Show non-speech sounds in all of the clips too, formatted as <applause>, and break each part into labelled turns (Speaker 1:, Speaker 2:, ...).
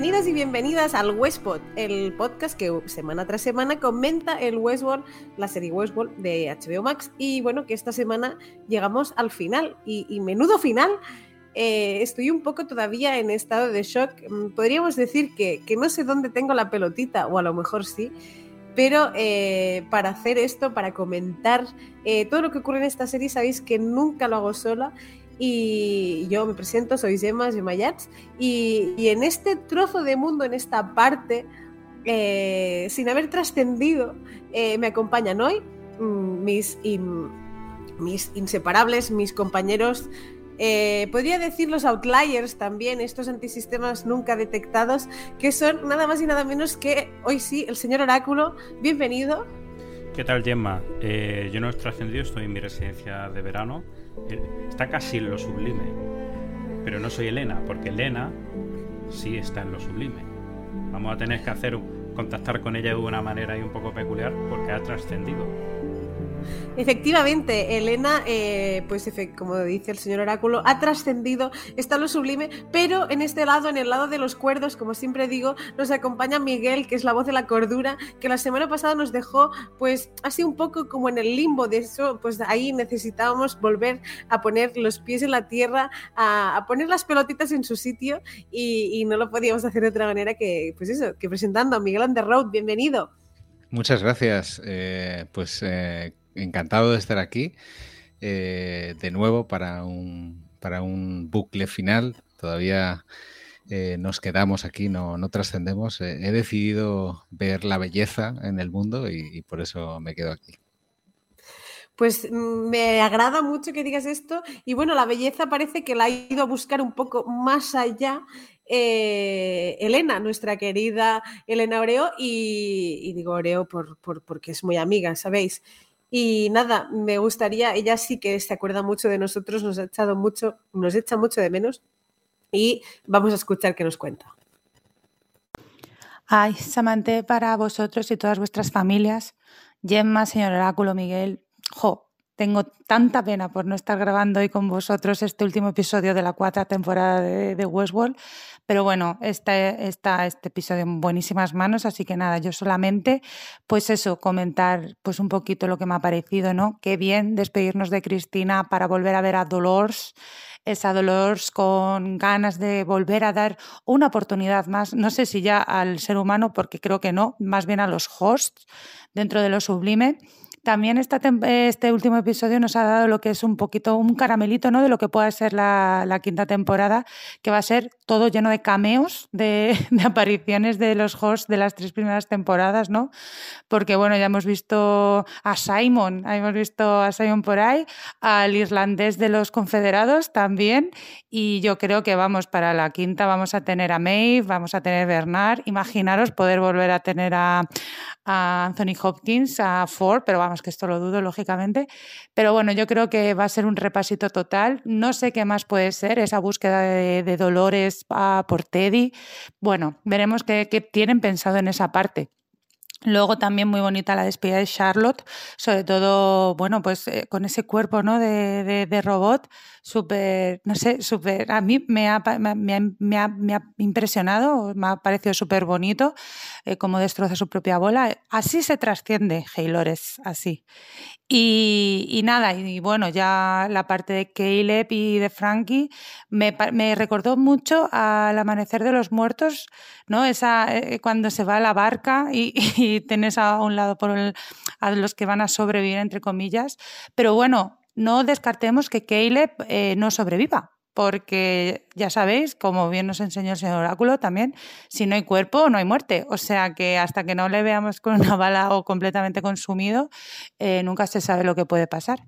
Speaker 1: Bienvenidos y bienvenidas al Westpod, el podcast que semana tras semana comenta el Westworld, la serie Westworld de HBO Max. Y bueno, que esta semana llegamos al final, y, menudo final. Eh, estoy un poco todavía en estado de shock. Mm, podríamos decir que, no sé dónde tengo la pelotita, o a lo mejor sí, pero eh, para hacer esto, para comentar eh, todo lo que ocurre en esta serie, sabéis que nunca lo hago sola y yo me presento, soy Gemma, Gemma Yats, y, y, en este trozo de mundo, en esta parte, eh, sin haber trascendido, eh, me acompañan hoy mm, mis, mis inseparables, mis compañeros eh, podría decir los outliers también, estos antisistemas nunca detectados, que son nada más y nada menos que, hoy sí, el señor Oráculo. Bienvenido.
Speaker 2: ¿Qué tal, Gemma? yo no he trascendido, estoy en mi residencia de verano está casi en lo sublime. Pero no soy Elena, porque Elena sí está en lo sublime. Vamos a tener que hacer contactar con ella de una manera y un poco peculiar porque ha trascendido.
Speaker 1: Efectivamente, Elena, eh, pues como dice el señor Oráculo, ha trascendido, está lo sublime, pero en este lado, en el lado de los cuerdos, como siempre digo, nos acompaña Miguel, que es la voz de la cordura, que la semana pasada nos dejó, pues así un poco como en el limbo de eso, pues ahí necesitábamos volver a poner los pies en la tierra, a, poner las pelotitas en su sitio y, no lo podíamos hacer de otra manera que, pues eso, que presentando a Miguel Underroad, bienvenido.
Speaker 3: Muchas gracias. Eh, pues eh, encantado de estar aquí eh, de nuevo para un, para un bucle final. Todavía eh, nos quedamos aquí, no, no trascendemos. Eh, he decidido ver la belleza en el mundo y, por eso me quedo aquí.
Speaker 1: Pues mm, me agrada mucho que digas esto. Y bueno, la belleza parece que la ha ido a buscar un poco más allá Elena, nuestra querida Elena Oreo, y, digo Oreo por, porque es muy amiga, ¿sabéis? Y nada, me gustaría, ella sí que se acuerda mucho de nosotros, nos ha echado mucho, nos echa mucho de menos y vamos a escuchar qué nos cuenta.
Speaker 4: Ay, Samante, para vosotros y todas vuestras familias, Gemma, señor Oráculo, Miguel, jo, tengo tanta pena por no estar grabando hoy con vosotros este último episodio de la cuarta temporada de, Westworld, pero bueno, está, está este episodio en buenísimas manos, así que nada, yo solamente, pues eso, comentar pues un poquito lo que me ha parecido, ¿no? Qué bien despedirnos de Cristina para volver a ver a Dolores, esa Dolores con ganas de volver a dar una oportunidad más, no sé si ya al ser humano, porque creo que no, más bien a los hosts dentro de lo sublime también este último episodio nos ha dado lo que es un poquito, un caramelito, ¿no? De lo que pueda ser la, quinta temporada, que va a ser todo lleno de cameos, <laughs> de, apariciones de los hosts de las tres primeras temporadas, ¿no? Porque, bueno, ya hemos visto a Simon, hemos visto a Simon por ahí, al irlandés de los confederados también, y yo creo que vamos, para la quinta vamos a tener a Maeve, vamos a tener Bernard, imaginaros poder volver a tener a Anthony Hopkins, a Ford, pero vamos que esto lo dudo, lógicamente. Pero bueno, yo creo que va a ser un repasito total. No sé qué más puede ser esa búsqueda de, Dolores por Teddy. Bueno, veremos qué tienen pensado en esa parte. Luego también muy bonita la despedida de Charlotte, sobre todo, bueno, pues eh, con ese cuerpo ¿no? de, robot, súper, no sé, súper, a mí me ha, me, me, ha, me ha, impresionado, me ha parecido súper bonito, eh, como destroza su propia bola. Así se trasciende Haylores, así. Y, nada, y bueno, ya la parte de Caleb y de Frankie me, me recordó mucho al amanecer de los muertos, ¿no? Esa, eh, cuando se va a la barca y, <laughs> y tenés a un lado por a los que van a sobrevivir, entre comillas. Pero bueno, no descartemos que Caleb eh, no sobreviva, porque ya sabéis, como bien nos enseñó el señor Oráculo también, si no hay cuerpo, no hay muerte. O sea que hasta que no le veamos con una bala o completamente consumido, eh, nunca se sabe lo que puede pasar.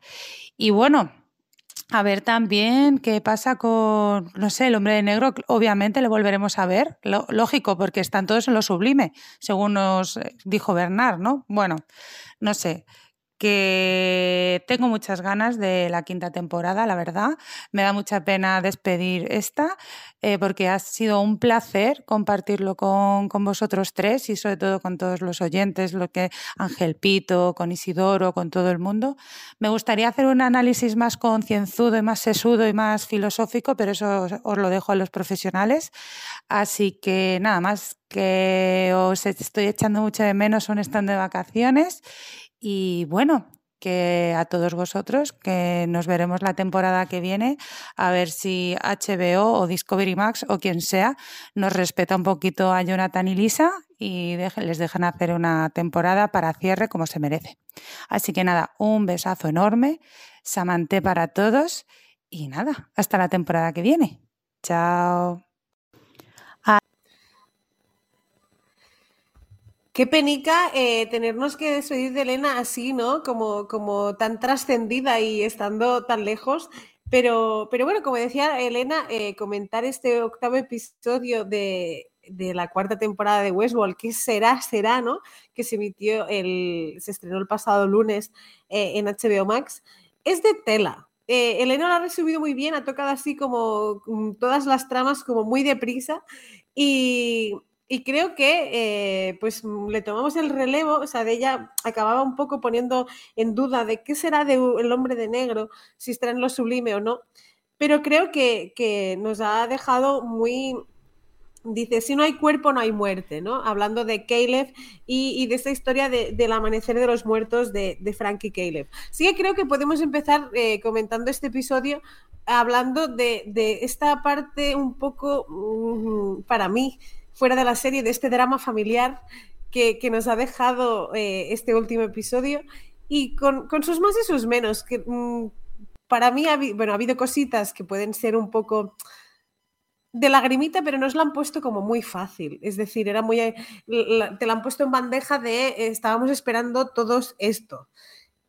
Speaker 4: Y bueno, a ver también qué pasa con, no sé, el hombre de negro, obviamente le volveremos a ver, lógico, porque están todos en lo sublime, según nos dijo Bernard, ¿no? Bueno, no sé. Que tengo muchas ganas de la quinta temporada, la verdad. Me da mucha pena despedir esta, eh, porque ha sido un placer compartirlo con, con, vosotros tres y sobre todo con todos los oyentes, lo que Ángel Pito, con Isidoro, con todo el mundo. Me gustaría hacer un análisis más concienzudo y más sesudo y más filosófico, pero eso os lo dejo a los profesionales. Así que nada más que os estoy echando mucho de menos un stand de vacaciones y bueno, que a todos vosotros, que nos veremos la temporada que viene, a ver si HBO o Discovery Max o quien sea nos respeta un poquito a Jonathan y Lisa y les dejan hacer una temporada para cierre como se merece. Así que nada, un besazo enorme, Samanté para todos y nada, hasta la temporada que viene. Chao.
Speaker 1: Qué penica eh, tenernos que despedir de Elena así, ¿no? Como, como tan trascendida y estando tan lejos. Pero, pero bueno, como decía Elena, eh, comentar este octavo episodio de, la cuarta temporada de Westworld, ¿qué será? Será, ¿no? Que se emitió el, se estrenó el pasado lunes eh, en HBO Max. Es de tela. Elena lo ha resumido muy bien, ha tocado así como mm, todas las tramas como muy deprisa y, y creo que eh, pues mm, le tomamos el relevo, o sea, de ella acababa un poco poniendo en duda de qué será de el hombre de negro, si estará en lo sublime o no, pero creo que, que nos ha dejado muy, dice, si no hay cuerpo, no hay muerte, ¿no? Hablando de Caleb y, de esta historia del amanecer de los muertos de, de Frank y Caleb. Sí que creo que podemos empezar eh, comentando este episodio hablando de, de esta parte un poco, mm, para mí, fuera de la serie, de este drama familiar que, nos ha dejado eh, este último episodio y con, sus más y sus menos, que mm, para mí ha, bueno, ha habido cositas que pueden ser un poco de lagrimita, pero nos la han puesto como muy fácil. Es decir, era muy. te la han puesto en bandeja de eh, estábamos esperando todos esto.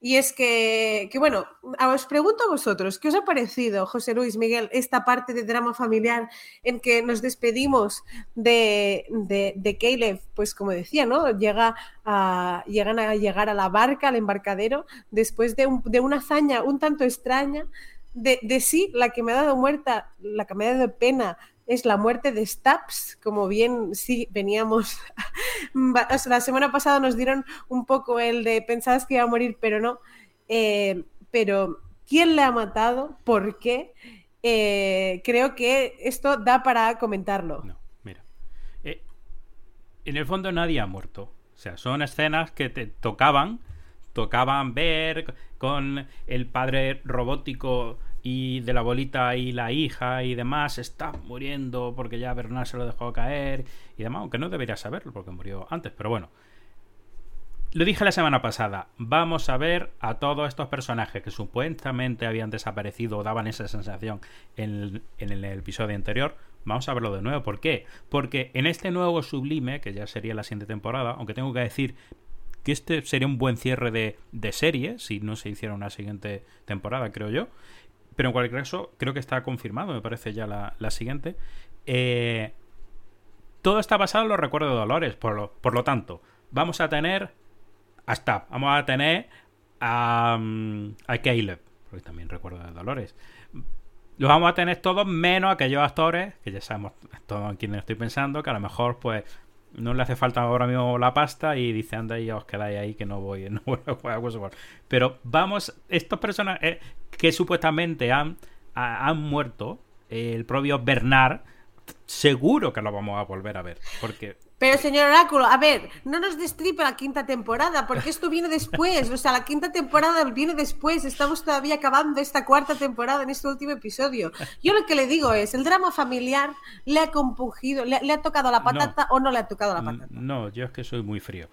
Speaker 1: Y es que, que, bueno, os pregunto a vosotros, ¿qué os ha parecido, José Luis, Miguel, esta parte de drama familiar en que nos despedimos de, de, Caleb? Pues como decía, ¿no? Llega a, llegan a llegar a la barca, al embarcadero, después de, de una hazaña un tanto extraña. De, de, sí, la que me ha dado muerta, la que me ha dado pena es la muerte de Stabs, como bien sí veníamos, la semana pasada nos dieron un poco el de pensabas que iba a morir, pero no, eh, pero ¿quién le ha matado? ¿Por qué? Eh, creo que esto da para comentarlo.
Speaker 2: No, mira, eh, en el fondo nadie ha muerto, o sea, son escenas que te tocaban, tocaban ver con el padre robótico y de la bolita y la hija y demás está muriendo porque ya Bernard se lo dejó caer y demás, aunque no debería saberlo porque murió antes, pero bueno. Lo dije la semana pasada, vamos a ver a todos estos personajes que supuestamente habían desaparecido o daban esa sensación en el, episodio anterior, vamos a verlo de nuevo. ¿Por qué? Porque en este nuevo sublime, que ya sería la siguiente temporada, aunque tengo que decir que este sería un buen cierre de, de serie, si no se hiciera una siguiente temporada, creo yo, pero en cualquier caso, creo que está confirmado, me parece ya la, siguiente. Eh, todo está basado en los recuerdos de Dolores, por lo, por lo tanto, vamos a tener hasta, vamos a tener a, mm, a Caleb, porque también recuerdo de Dolores. Los vamos a tener todos menos aquellos actores, que ya sabemos todos en quién estoy pensando, que a lo mejor pues no le hace falta ahora mismo la pasta y dice, anda y os quedáis ahí que no voy, <laughs> no voy a jugar a. Pero vamos, estos personajes eh, que supuestamente han, han muerto, el propio Bernard, seguro que lo vamos a volver a ver. Porque
Speaker 1: pero señor Oráculo, a ver, no nos destripe la quinta temporada, porque esto viene después, o sea, la quinta temporada viene después, estamos todavía acabando esta cuarta temporada en este último episodio. Yo lo que le digo es, el drama familiar le ha compungido, le, ha tocado la patata o no le ha tocado la patata.
Speaker 2: No, yo es que soy muy frío.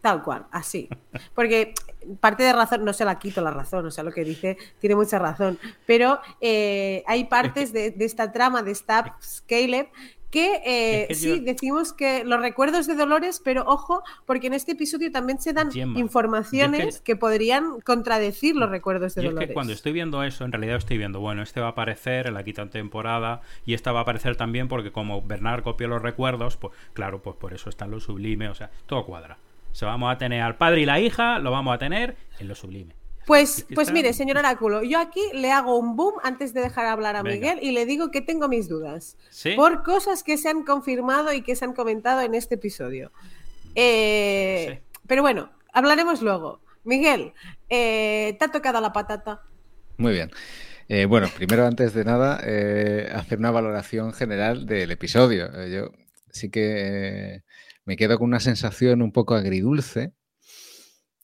Speaker 1: Tal cual, así. Porque parte de razón, no se la quito la razón, o sea, lo que dice tiene mucha razón, pero eh, hay partes de, esta trama de Stabs Caleb que, eh, sí, decimos que los recuerdos de Dolores, pero ojo, porque en este episodio también se dan informaciones que... podrían contradecir los recuerdos de Dolores.
Speaker 2: Es que cuando estoy viendo eso, en realidad estoy viendo, bueno, este va a aparecer en la quinta temporada y esta va a aparecer también porque como Bernard copió los recuerdos, pues claro, pues por eso está lo sublime, o sea, todo cuadra. O sea, vamos a tener al padre y la hija, lo vamos a tener en lo sublime.
Speaker 1: Pues, pues mire, señor Oráculo, yo aquí le hago un boom antes de dejar hablar a Miguel y le digo que tengo mis dudas. Por cosas que se han confirmado y que se han comentado en este episodio. Eh, pero bueno, hablaremos luego. Miguel, eh, ¿te ha tocado la patata?
Speaker 3: Muy bien. Eh, bueno, primero, antes de nada, hacer una valoración general del episodio. yo sí que me quedo con una sensación un poco agridulce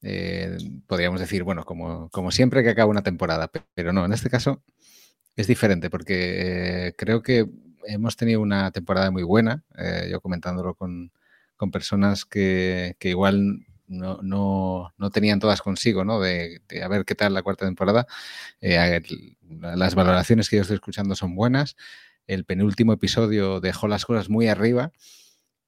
Speaker 3: eh, podríamos decir, bueno, como, siempre que acaba una temporada, pero no, en este caso es diferente porque eh, creo que hemos tenido una temporada muy buena, eh, yo comentándolo con, personas que, igual no, no, tenían todas consigo, ¿no? De, a ver qué tal la cuarta temporada. las valoraciones que yo estoy escuchando son buenas. El penúltimo episodio dejó las cosas muy arriba.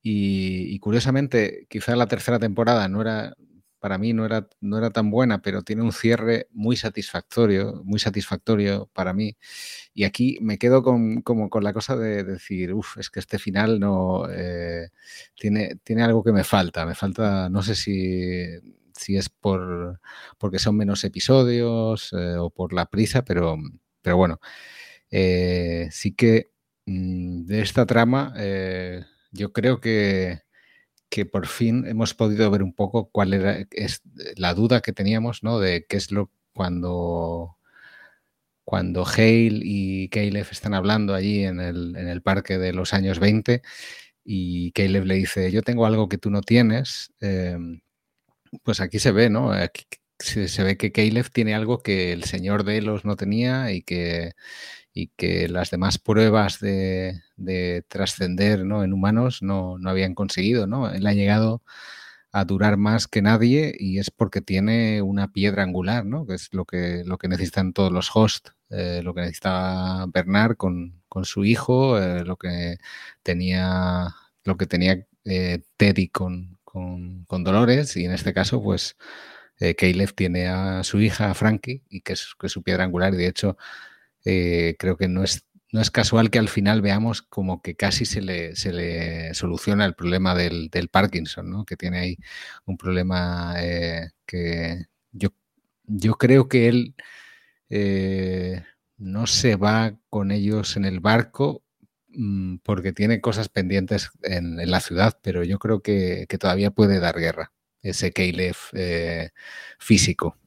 Speaker 3: Y, y, curiosamente, quizá la tercera temporada no era, para mí no era, no era tan buena, pero tiene un cierre muy satisfactorio, muy satisfactorio para mí. Y aquí me quedo con, como con la cosa de decir, uff, es que este final no eh, tiene, tiene algo que me falta. Me falta, no sé si, si es por porque son menos episodios eh, o por la prisa, pero, pero bueno, eh, sí que mm, de esta trama yo creo que que por fin hemos podido ver un poco cuál era es la duda que teníamos, ¿no? De qué es lo cuando cuando Hale y Caleb están hablando allí en el, en el parque de los años 20 y Caleb le dice, yo tengo algo que tú no tienes, em, pues aquí se ve, ¿no? se, ve que Caleb tiene algo que el señor de Elos no tenía y que, y que las demás pruebas de, trascender ¿no? en humanos no, habían conseguido. ¿no? Él ha llegado a durar más que nadie y es porque tiene una piedra angular, ¿no? que es lo que, lo que necesitan todos los hosts, eh, lo que necesita Bernard con, su hijo, eh, lo que tenía, lo que tenía eh, Teddy con, con, con, Dolores y en este caso pues Caleb tiene a su hija, Frankie, y que es, que es su piedra angular y de hecho eh, creo que no es, no es casual que al final veamos como que casi se le, se le soluciona el problema del, Parkinson, ¿no? que tiene ahí un problema eh, que yo, yo creo que él eh, no se va con ellos en el barco mm, porque tiene cosas pendientes en, la ciudad, pero yo creo que, todavía puede dar guerra ese Caleb físico.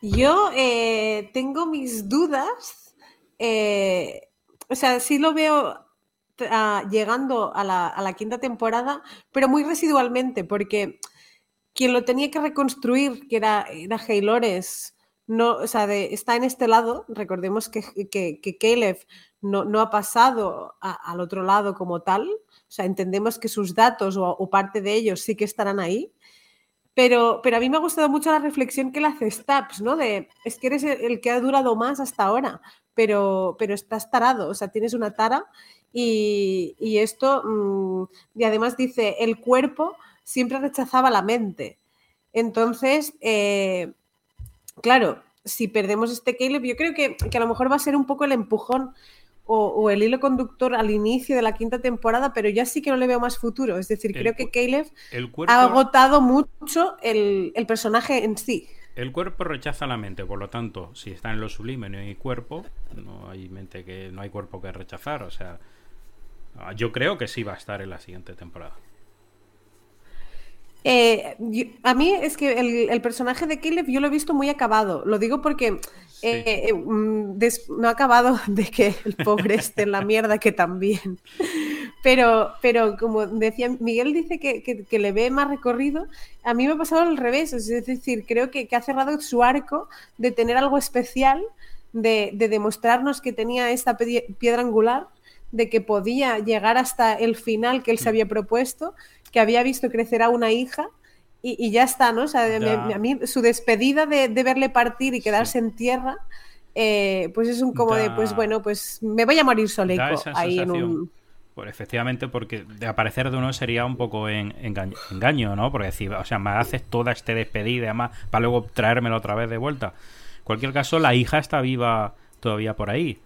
Speaker 1: Yo eh, tengo mis dudas. Eh, o sea, sí lo veo ah, llegando a la, quinta temporada, pero muy residualmente, porque quien lo tenía que reconstruir, que era, era no, o sea, está en este lado. Recordemos que, que, Caleb no, ha pasado al otro lado como tal. O sea, entendemos que sus datos o parte de ellos sí que estarán ahí. Pero, pero a mí me ha gustado mucho la reflexión que le hace Stabs, ¿no? De, es que eres el, que ha durado más hasta ahora, pero, pero estás tarado, o sea, tienes una tara y, esto, mm, y además dice, el cuerpo siempre rechazaba la mente. Entonces, eh, claro, si perdemos este Caleb, yo creo que, que, a lo mejor va a ser un poco el empujón o, el hilo conductor al inicio de la quinta temporada, pero ya sí que no le veo más futuro. Es decir, creo que Caleb ha agotado mucho el, personaje en sí.
Speaker 2: El cuerpo rechaza la mente, por lo tanto, si está en lo sublime no hay cuerpo, no hay mente que no hay cuerpo que rechazar, o sea, yo creo que sí va a estar en la siguiente temporada.
Speaker 1: Eh, a mí es que el, personaje de Caleb yo lo he visto muy acabado. Lo digo porque eh, eh, mm, no ha acabado <laughs> de que el pobre esté en la mierda, que también. Pero, pero como decía, Miguel dice que, le ve más recorrido. A mí me ha pasado al revés. Es decir, creo que, ha cerrado su arco de tener algo especial, de, de demostrarnos que tenía esta piedra angular, de que podía llegar hasta el final que él se había propuesto que había visto crecer a una hija y, ya está, ¿no? O sea, a mí su despedida de, verle partir y quedarse en tierra, eh, pues es un como de, pues bueno, pues me voy a morir soleco ahí en un...
Speaker 2: Pues efectivamente, porque de aparecer de uno sería un poco en, engaño, ¿no? Porque decir, o sea, me haces toda este despedida, además, para luego traérmelo otra vez de vuelta. En cualquier caso, la hija está viva todavía por ahí.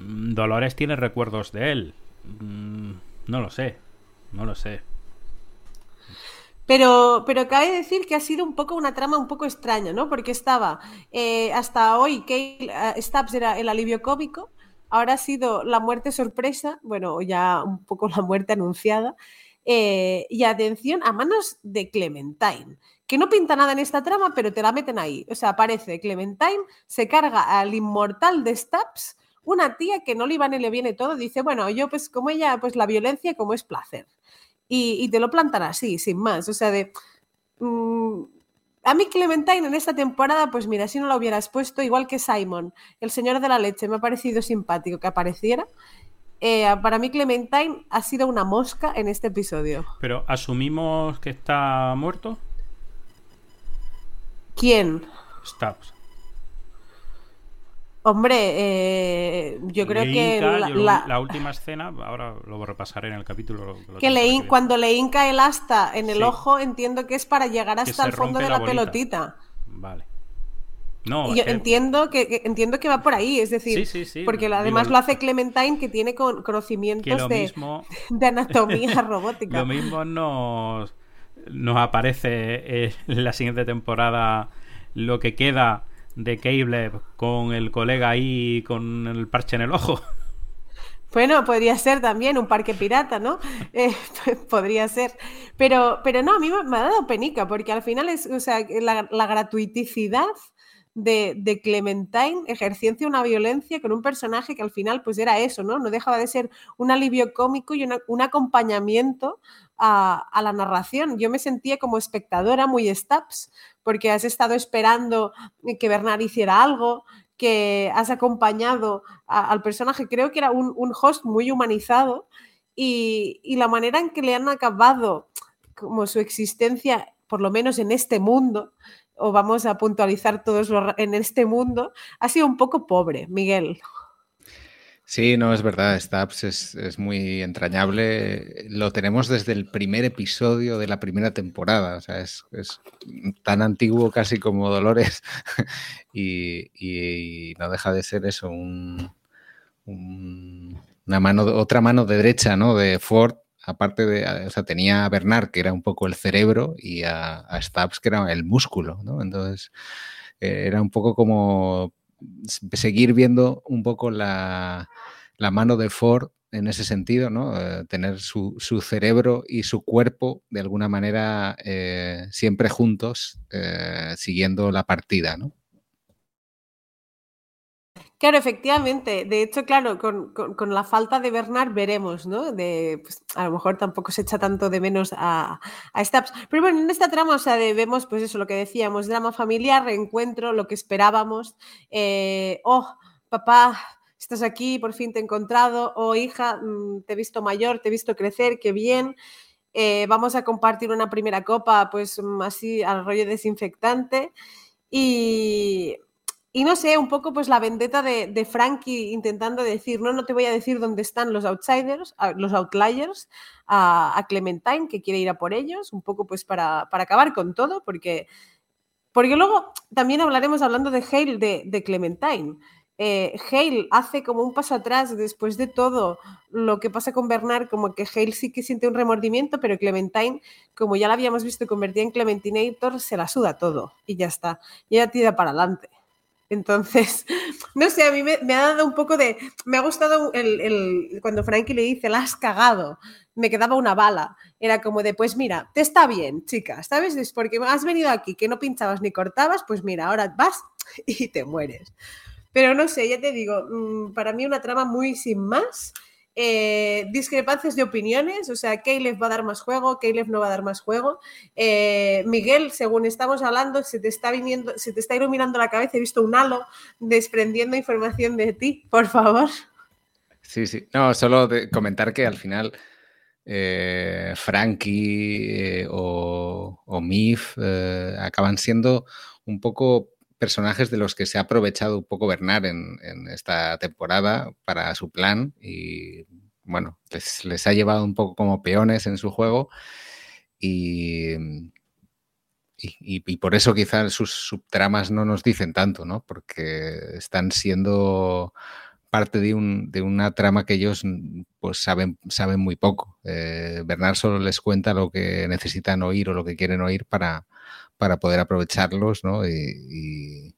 Speaker 2: Mm, Dolores tiene recuerdos de él. Mm, no lo sé, no lo sé.
Speaker 1: Pero, pero cabe decir que ha sido un poco una trama un poco extraña, ¿no? Porque estaba eh, hasta hoy que uh, Stubbs era el alivio cómico, ahora ha sido la muerte sorpresa, bueno, ya un poco la muerte anunciada, eh, y atención a manos de Clementine, que no pinta nada en esta trama, pero te la meten ahí. O sea, aparece Clementine, se carga al inmortal de Stubbs, una tía que no le iba ni le viene todo, dice, bueno, yo pues como ella, pues la violencia como es placer y, te lo plantan así, sin más. O sea, de... Mm, a mí Clementine en esta temporada, pues mira, si no lo hubieras puesto, igual que Simon, el señor de la leche, me ha parecido simpático que apareciera. Eh, para mí Clementine ha sido una mosca en este episodio.
Speaker 2: Pero asumimos que está muerto.
Speaker 1: ¿Quién?
Speaker 2: Stubbs.
Speaker 1: Hombre, eh, yo creo que
Speaker 2: la, última escena, ahora lo repasaré en el capítulo.
Speaker 1: que cuando le hinca el asta en el ojo, entiendo que es para llegar hasta el fondo de la, pelotita.
Speaker 2: Vale. No,
Speaker 1: yo entiendo que, entiendo que va por ahí, es decir, porque además lo hace Clementine que tiene conocimientos de, <laughs> de, anatomía <laughs> robótica.
Speaker 2: Lo mismo nos, nos aparece en la siguiente temporada lo que queda de Cable con el colega ahí con el parche en el ojo.
Speaker 1: Bueno, podría ser también un parque pirata, ¿no? <laughs> Eh, podría ser. Pero, pero no, a mí me, ha dado penica, porque al final es, o sea, la, la gratuiticidad de, Clementine ejerciendo una violencia con un personaje que al final pues era eso, ¿no? No dejaba de ser un alivio cómico y un acompañamiento a, a, la narración. Yo me sentía como espectadora muy stabs, porque has estado esperando que Bernard hiciera algo, que has acompañado al personaje. Creo que era un, host muy humanizado y, la manera en que le han acabado como su existencia, por lo menos en este mundo, o vamos a puntualizar todos en este mundo, ha sido un poco pobre, Miguel.
Speaker 3: Sí, no, es verdad, Stabs es, muy entrañable. Lo tenemos desde el primer episodio de la primera temporada, o sea, es, tan antiguo casi como Dolores <laughs> y, no deja de ser eso, una mano, otra mano de derecha, ¿no? De Ford, aparte de, o sea, tenía a Bernard, que era un poco el cerebro, y a, a Stabs, que era el músculo, ¿no? Entonces, eh, era un poco como seguir viendo un poco la, mano de Ford en ese sentido, ¿no? Eh, tener su, cerebro y su cuerpo de alguna manera eh, siempre juntos, siguiendo la partida, ¿no?
Speaker 1: Claro, efectivamente. De hecho, claro, con, la falta de Bernard veremos, ¿no? De, pues, a lo mejor tampoco se echa tanto de menos a, a Stabs. Pero bueno, en esta trama, o sea, vemos, pues eso, lo que decíamos, drama familiar, reencuentro, lo que esperábamos. Eh, oh, papá, estás aquí, por fin te he encontrado. Oh, hija, mm, te he visto mayor, te he visto crecer, qué bien. Eh, vamos a compartir una primera copa, pues mm, así al rollo desinfectante. Y y no sé, un poco pues la vendetta de, Frankie intentando decir, no, no te voy a decir dónde están los outsiders, los outliers, a, Clementine, que quiere ir a por ellos, un poco pues para, acabar con todo, porque, porque luego también hablaremos hablando de Hale de, Clementine. Eh, Hale hace como un paso atrás después de todo lo que pasa con Bernard, como que Hale sí que siente un remordimiento, pero Clementine, como ya la habíamos visto convertida en Clementinator, se la suda todo y ya está. Y ella tira para adelante. Entonces, <laughs> no sé, a mí me, ha dado un poco de... Me ha gustado el, cuando Frankie le dice, la has cagado, me quedaba una bala. Era como de, pues mira, te está bien, chica, ¿sabes? Es porque has venido aquí que no pinchabas ni cortabas, pues mira, ahora vas <laughs> y te mueres. Pero no sé, ya te digo, mm, para mí una trama muy sin más eh, discrepancias de opiniones, o sea, Caleb va a dar más juego, Caleb no va a dar más juego. Eh, Miguel, según estamos hablando, se te está viniendo, se te está iluminando la cabeza, he visto un halo desprendiendo información de ti, por favor.
Speaker 3: Sí, sí. No, solo comentar que al final eh, Frankie o, o Mif acaban siendo un poco personajes de los que se ha aprovechado un poco Bernard en, esta temporada para su plan y bueno, les, ha llevado un poco como peones en su juego y, y, por eso quizás sus subtramas no nos dicen tanto, ¿no? Porque están siendo parte de, un, de, una trama que ellos pues saben, saben muy poco. Eh, Bernard solo les cuenta lo que necesitan oír o lo que quieren oír para, para poder aprovecharlos, ¿no? Y,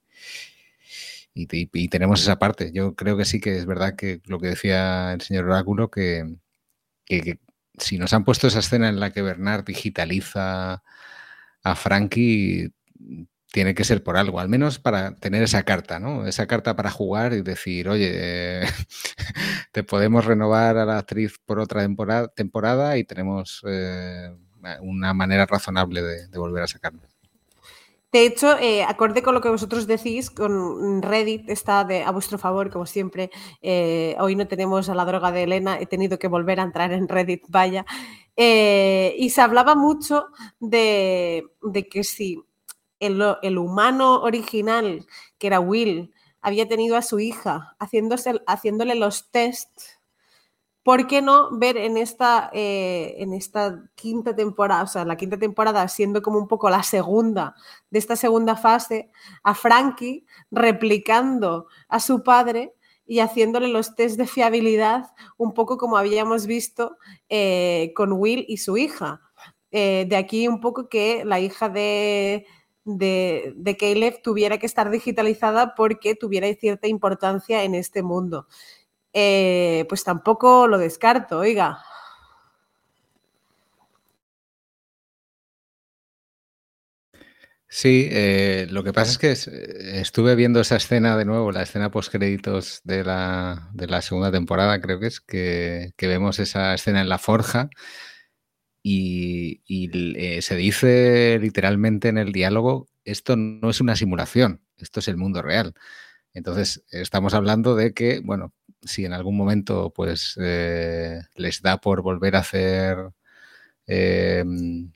Speaker 3: y, tenemos esa parte. Yo creo que sí que es verdad que lo que decía el señor Oráculo, que, que si nos han puesto esa escena en la que Bernard digitaliza a Frankie, tiene que ser por algo, al menos para tener esa carta, ¿no? Esa carta para jugar y decir, oye, <laughs> te podemos renovar a la actriz por otra temporada, temporada y tenemos eh, una manera razonable de, volver a sacarlo.
Speaker 1: De hecho, eh, acorde con lo que vosotros decís, con Reddit está de, a vuestro favor, como siempre. Eh, hoy no tenemos a la droga de Elena, he tenido que volver a entrar en Reddit, vaya. y se hablaba mucho de, que si el, humano original, que era Will, había tenido a su hija haciéndole los tests, ¿por qué no ver en esta, eh, en esta quinta temporada, o sea, la quinta temporada siendo como un poco la segunda de esta segunda fase, a Frankie replicando a su padre y haciéndole los test de fiabilidad, un poco como habíamos visto eh, con Will y su hija. Eh, de aquí un poco que la hija de, de, de Caleb tuviera que estar digitalizada porque tuviera cierta importancia en este mundo. Eh, pues tampoco lo descarto, oiga.
Speaker 3: Sí, eh, lo que pasa es que estuve viendo esa escena de nuevo, la escena post créditos de la, de la segunda temporada, creo que es, que, que, vemos esa escena en la forja y, eh, se dice literalmente en el diálogo, esto no es una simulación, esto es el mundo real. Entonces, estamos hablando de que, bueno, si en algún momento pues eh, les da por volver a hacer em,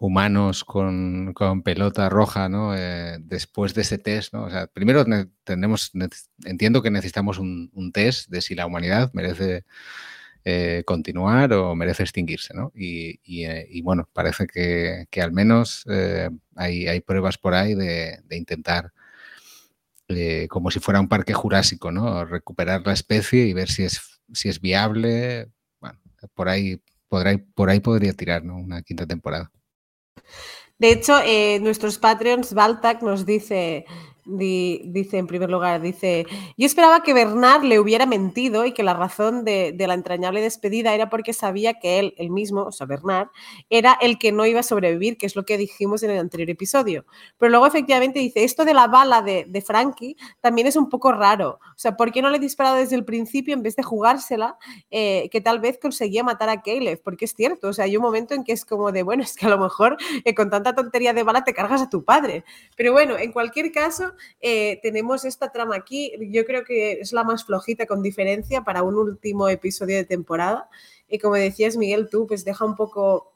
Speaker 3: humanos con, pelota roja, ¿no? Eh, después de ese test, ¿no? O sea, primero tenemos, entiendo que necesitamos un, un, test de si la humanidad merece eh, continuar o merece extinguirse. ¿no? Y, eh, bueno, parece que, al menos eh, hay, pruebas por ahí de, intentar, como si fuera un parque jurásico, ¿no? recuperar la especie y ver si es, viable. Bueno, por ahí, podría tirar una quinta temporada.
Speaker 1: De hecho, nuestros Patreons, Baltac nos dice, dice en primer lugar, dice, yo esperaba que Bernard le hubiera mentido y que la razón de, la entrañable despedida era porque sabía que él, el mismo, o sea, Bernard, era el que no iba a sobrevivir, que es lo que dijimos en el anterior episodio. Pero luego efectivamente dice, esto de la bala de, de Frankie también es un poco raro. O sea, ¿por qué no le disparado desde el principio en vez de jugársela eh, que tal vez conseguía matar a Caleb? Porque es cierto, o sea, hay un momento en que es como de, bueno, es que a lo mejor eh, con tanta tontería de bala te cargas a tu padre. Pero bueno, en cualquier eh, tenemos esta trama aquí. Yo creo que es la más flojita con diferencia para un último episodio de temporada. Y como decías, Miguel, tú pues deja un poco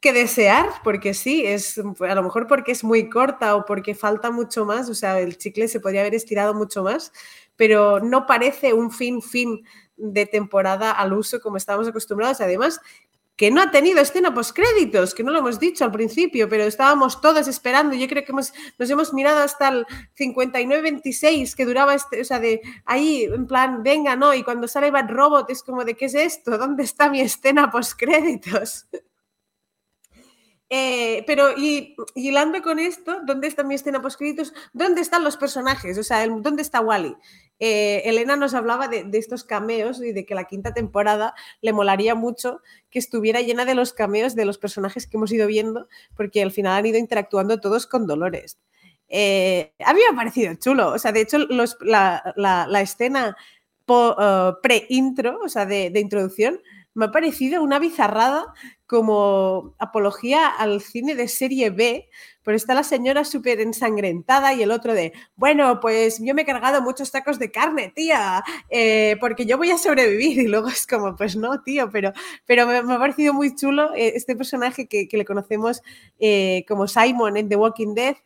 Speaker 1: que desear, porque sí, es a lo mejor porque es muy corta o porque falta mucho más, o sea, el chicle se podría haber estirado mucho más, pero no parece un fin fin de temporada al uso como estábamos acostumbrados. Además, que no ha tenido escena postcréditos, que no lo hemos dicho al principio, pero estábamos todos esperando. Yo creo que hemos, nos hemos mirado hasta el 59-26 que duraba este, o sea, de ahí, en plan, venga, no, y cuando sale Bad Robot es como de, ¿qué es esto? ¿Dónde está mi escena postcréditos? <laughs> Eh, pero, y, hilando con esto, ¿dónde está mi escena postcréditos? ¿Dónde están los personajes? O sea, ¿dónde está Wally? Eh, Elena nos hablaba de, estos cameos y de que la quinta temporada le molaría mucho que estuviera llena de los cameos de los personajes que hemos ido viendo, porque al final han ido interactuando todos con Dolores. Eh, a mí me ha parecido chulo, o sea, de hecho la, escena uh, pre-intro, o sea, de, de introducción, me ha parecido una bizarrada como apología al cine de serie B, pero está la señora súper ensangrentada y el otro de, bueno, pues yo me he cargado muchos tacos de carne, tía, eh, porque yo voy a sobrevivir. Y luego es como, pues no, tío, pero, pero me, ha parecido muy chulo eh, este personaje que, le conocemos eh, como Simon en The Walking Dead,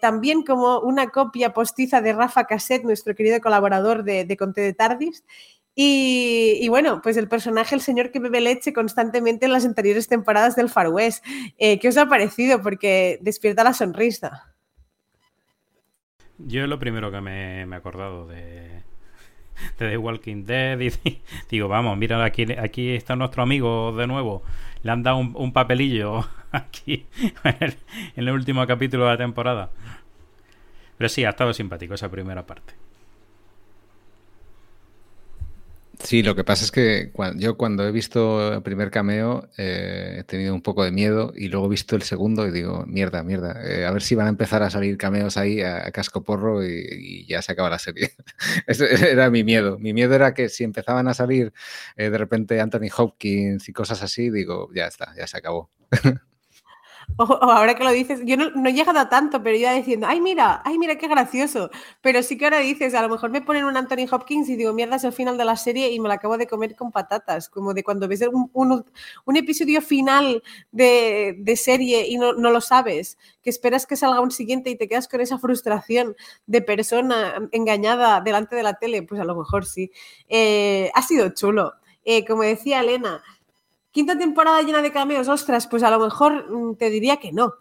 Speaker 1: también como una copia postiza de Rafa Cassette, nuestro querido colaborador de, de Conte de Tardis. Y, bueno, pues el personaje, el señor que bebe leche constantemente en las anteriores temporadas del Far West. Eh, ¿Qué os ha parecido? Porque despierta la sonrisa.
Speaker 2: Yo lo primero que me, he acordado de, de The Walking Dead. Y digo, vamos, mira, aquí está nuestro amigo de nuevo. Le han dado un, papelillo <laughs> aquí en el último capítulo de la temporada. Pero sí, ha estado simpático esa primera parte.
Speaker 3: Sí, lo que pasa es que yo cuando he visto el primer cameo eh, he tenido un poco de miedo y luego he visto el segundo y digo, mierda, mierda, eh, a ver si van a empezar a salir cameos ahí a, casco porro y, ya se acaba la serie. <laughs> Ese era mi miedo. Mi miedo era que si empezaban a salir eh, de repente Anthony Hopkins y cosas así, digo, ya está, ya se acabó. <laughs>
Speaker 1: O, ahora que lo dices, yo no, he llegado a tanto, pero iba diciendo, ay, mira, ay, mira qué gracioso. Pero sí que ahora dices, a lo mejor me ponen un Anthony Hopkins y digo, mierda, es el final de la serie y me la acabo de comer con patatas. Como de cuando ves un, episodio final de, serie y no, lo sabes, que esperas que salga un siguiente y te quedas con esa frustración de persona engañada delante de la tele, pues a lo mejor sí. Eh, ha sido chulo. Eh, como decía Elena, Quinta temporada llena de cameos, ostras, pues a lo mejor mm, te diría que no.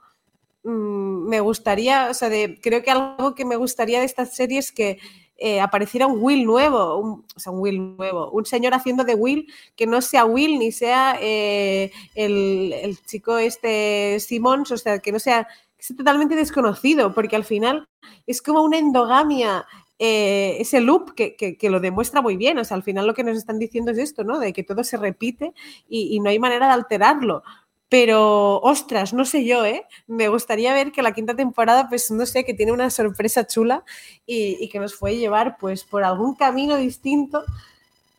Speaker 1: Mm, me gustaría, o sea, creo que algo que me gustaría de esta serie es que eh, apareciera un Will nuevo, un, o sea, un Will nuevo, un señor haciendo de Will que no sea Will ni sea eh, el, chico este Simons, o sea, que no sea, que sea totalmente desconocido, porque al final es como una endogamia eh, ese loop que, lo demuestra muy bien. O sea, al final lo que nos están diciendo es esto, ¿no? De que todo se repite y, no hay manera de alterarlo. Pero, ostras, no sé yo, ¿eh? Me gustaría ver que la quinta temporada, pues no sé, que tiene una sorpresa chula y, y que nos fue llevar, pues, por algún camino distinto.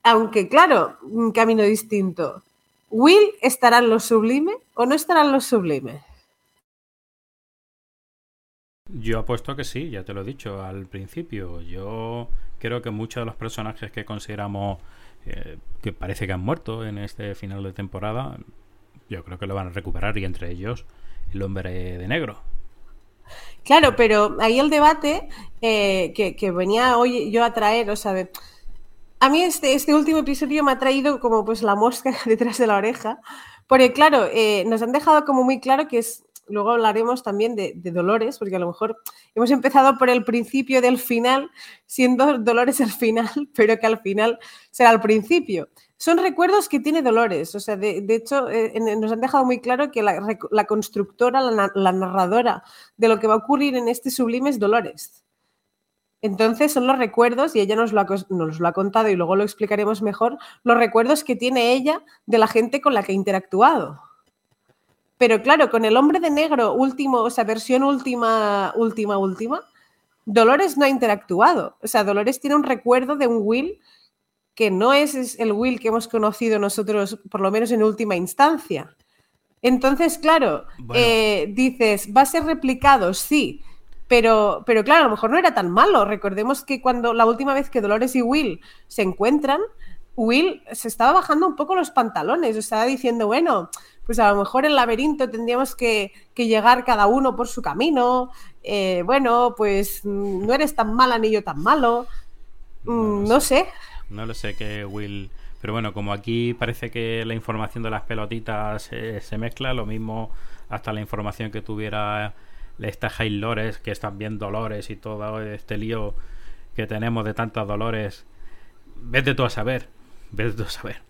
Speaker 1: Aunque, claro, un camino distinto. ¿Will estará en lo sublime o no estará en lo sublime?
Speaker 2: Yo apuesto que sí, ya te lo he dicho al principio. Yo creo que muchos de los personajes que consideramos eh, que parece que han muerto en este final de temporada, yo creo que lo van a recuperar y entre ellos el hombre de negro.
Speaker 1: Claro, pero ahí el debate eh, que, venía hoy yo a traer, o sea, a mí este, este último episodio me ha traído como pues la mosca <laughs> detrás de la oreja, porque claro, eh, nos han dejado como muy claro que es luego hablaremos también de, Dolores, porque a lo mejor hemos empezado por el principio del final, siendo Dolores el final, <laughs> pero que al final será el principio. Son recuerdos que tiene Dolores, o sea, de, hecho eh, nos han dejado muy claro que la, constructora, la, narradora de lo que va a ocurrir en este sublime es Dolores. Entonces son los recuerdos, y ella nos lo, nos lo ha contado y luego lo explicaremos mejor, los recuerdos que tiene ella de la gente con la que ha interactuado. Pero claro, con el hombre de negro último, o sea, versión última, última, última, Dolores no ha interactuado. O sea, Dolores tiene un recuerdo de un Will que no es el Will que hemos conocido nosotros, por lo menos en última instancia. Entonces, claro, eh, dices, ¿va a ser replicado? Sí, pero, pero claro, a lo mejor no era tan malo. Recordemos que cuando la última vez que Dolores y Will se encuentran, Will se estaba bajando un poco los pantalones, o estaba diciendo, bueno, pues a lo mejor el laberinto tendríamos que, llegar cada uno por su camino. Eh, bueno, pues mm, no eres tan mala ni yo tan malo. No, mm, sé.
Speaker 2: No lo sé que Will. Pero bueno, como aquí parece que la información de las pelotitas se, mezcla, lo mismo hasta la información que tuviera esta Lores, que están bien dolores y todo este lío que tenemos de tantos dolores. Vete tú a saber. Vete tú a saber.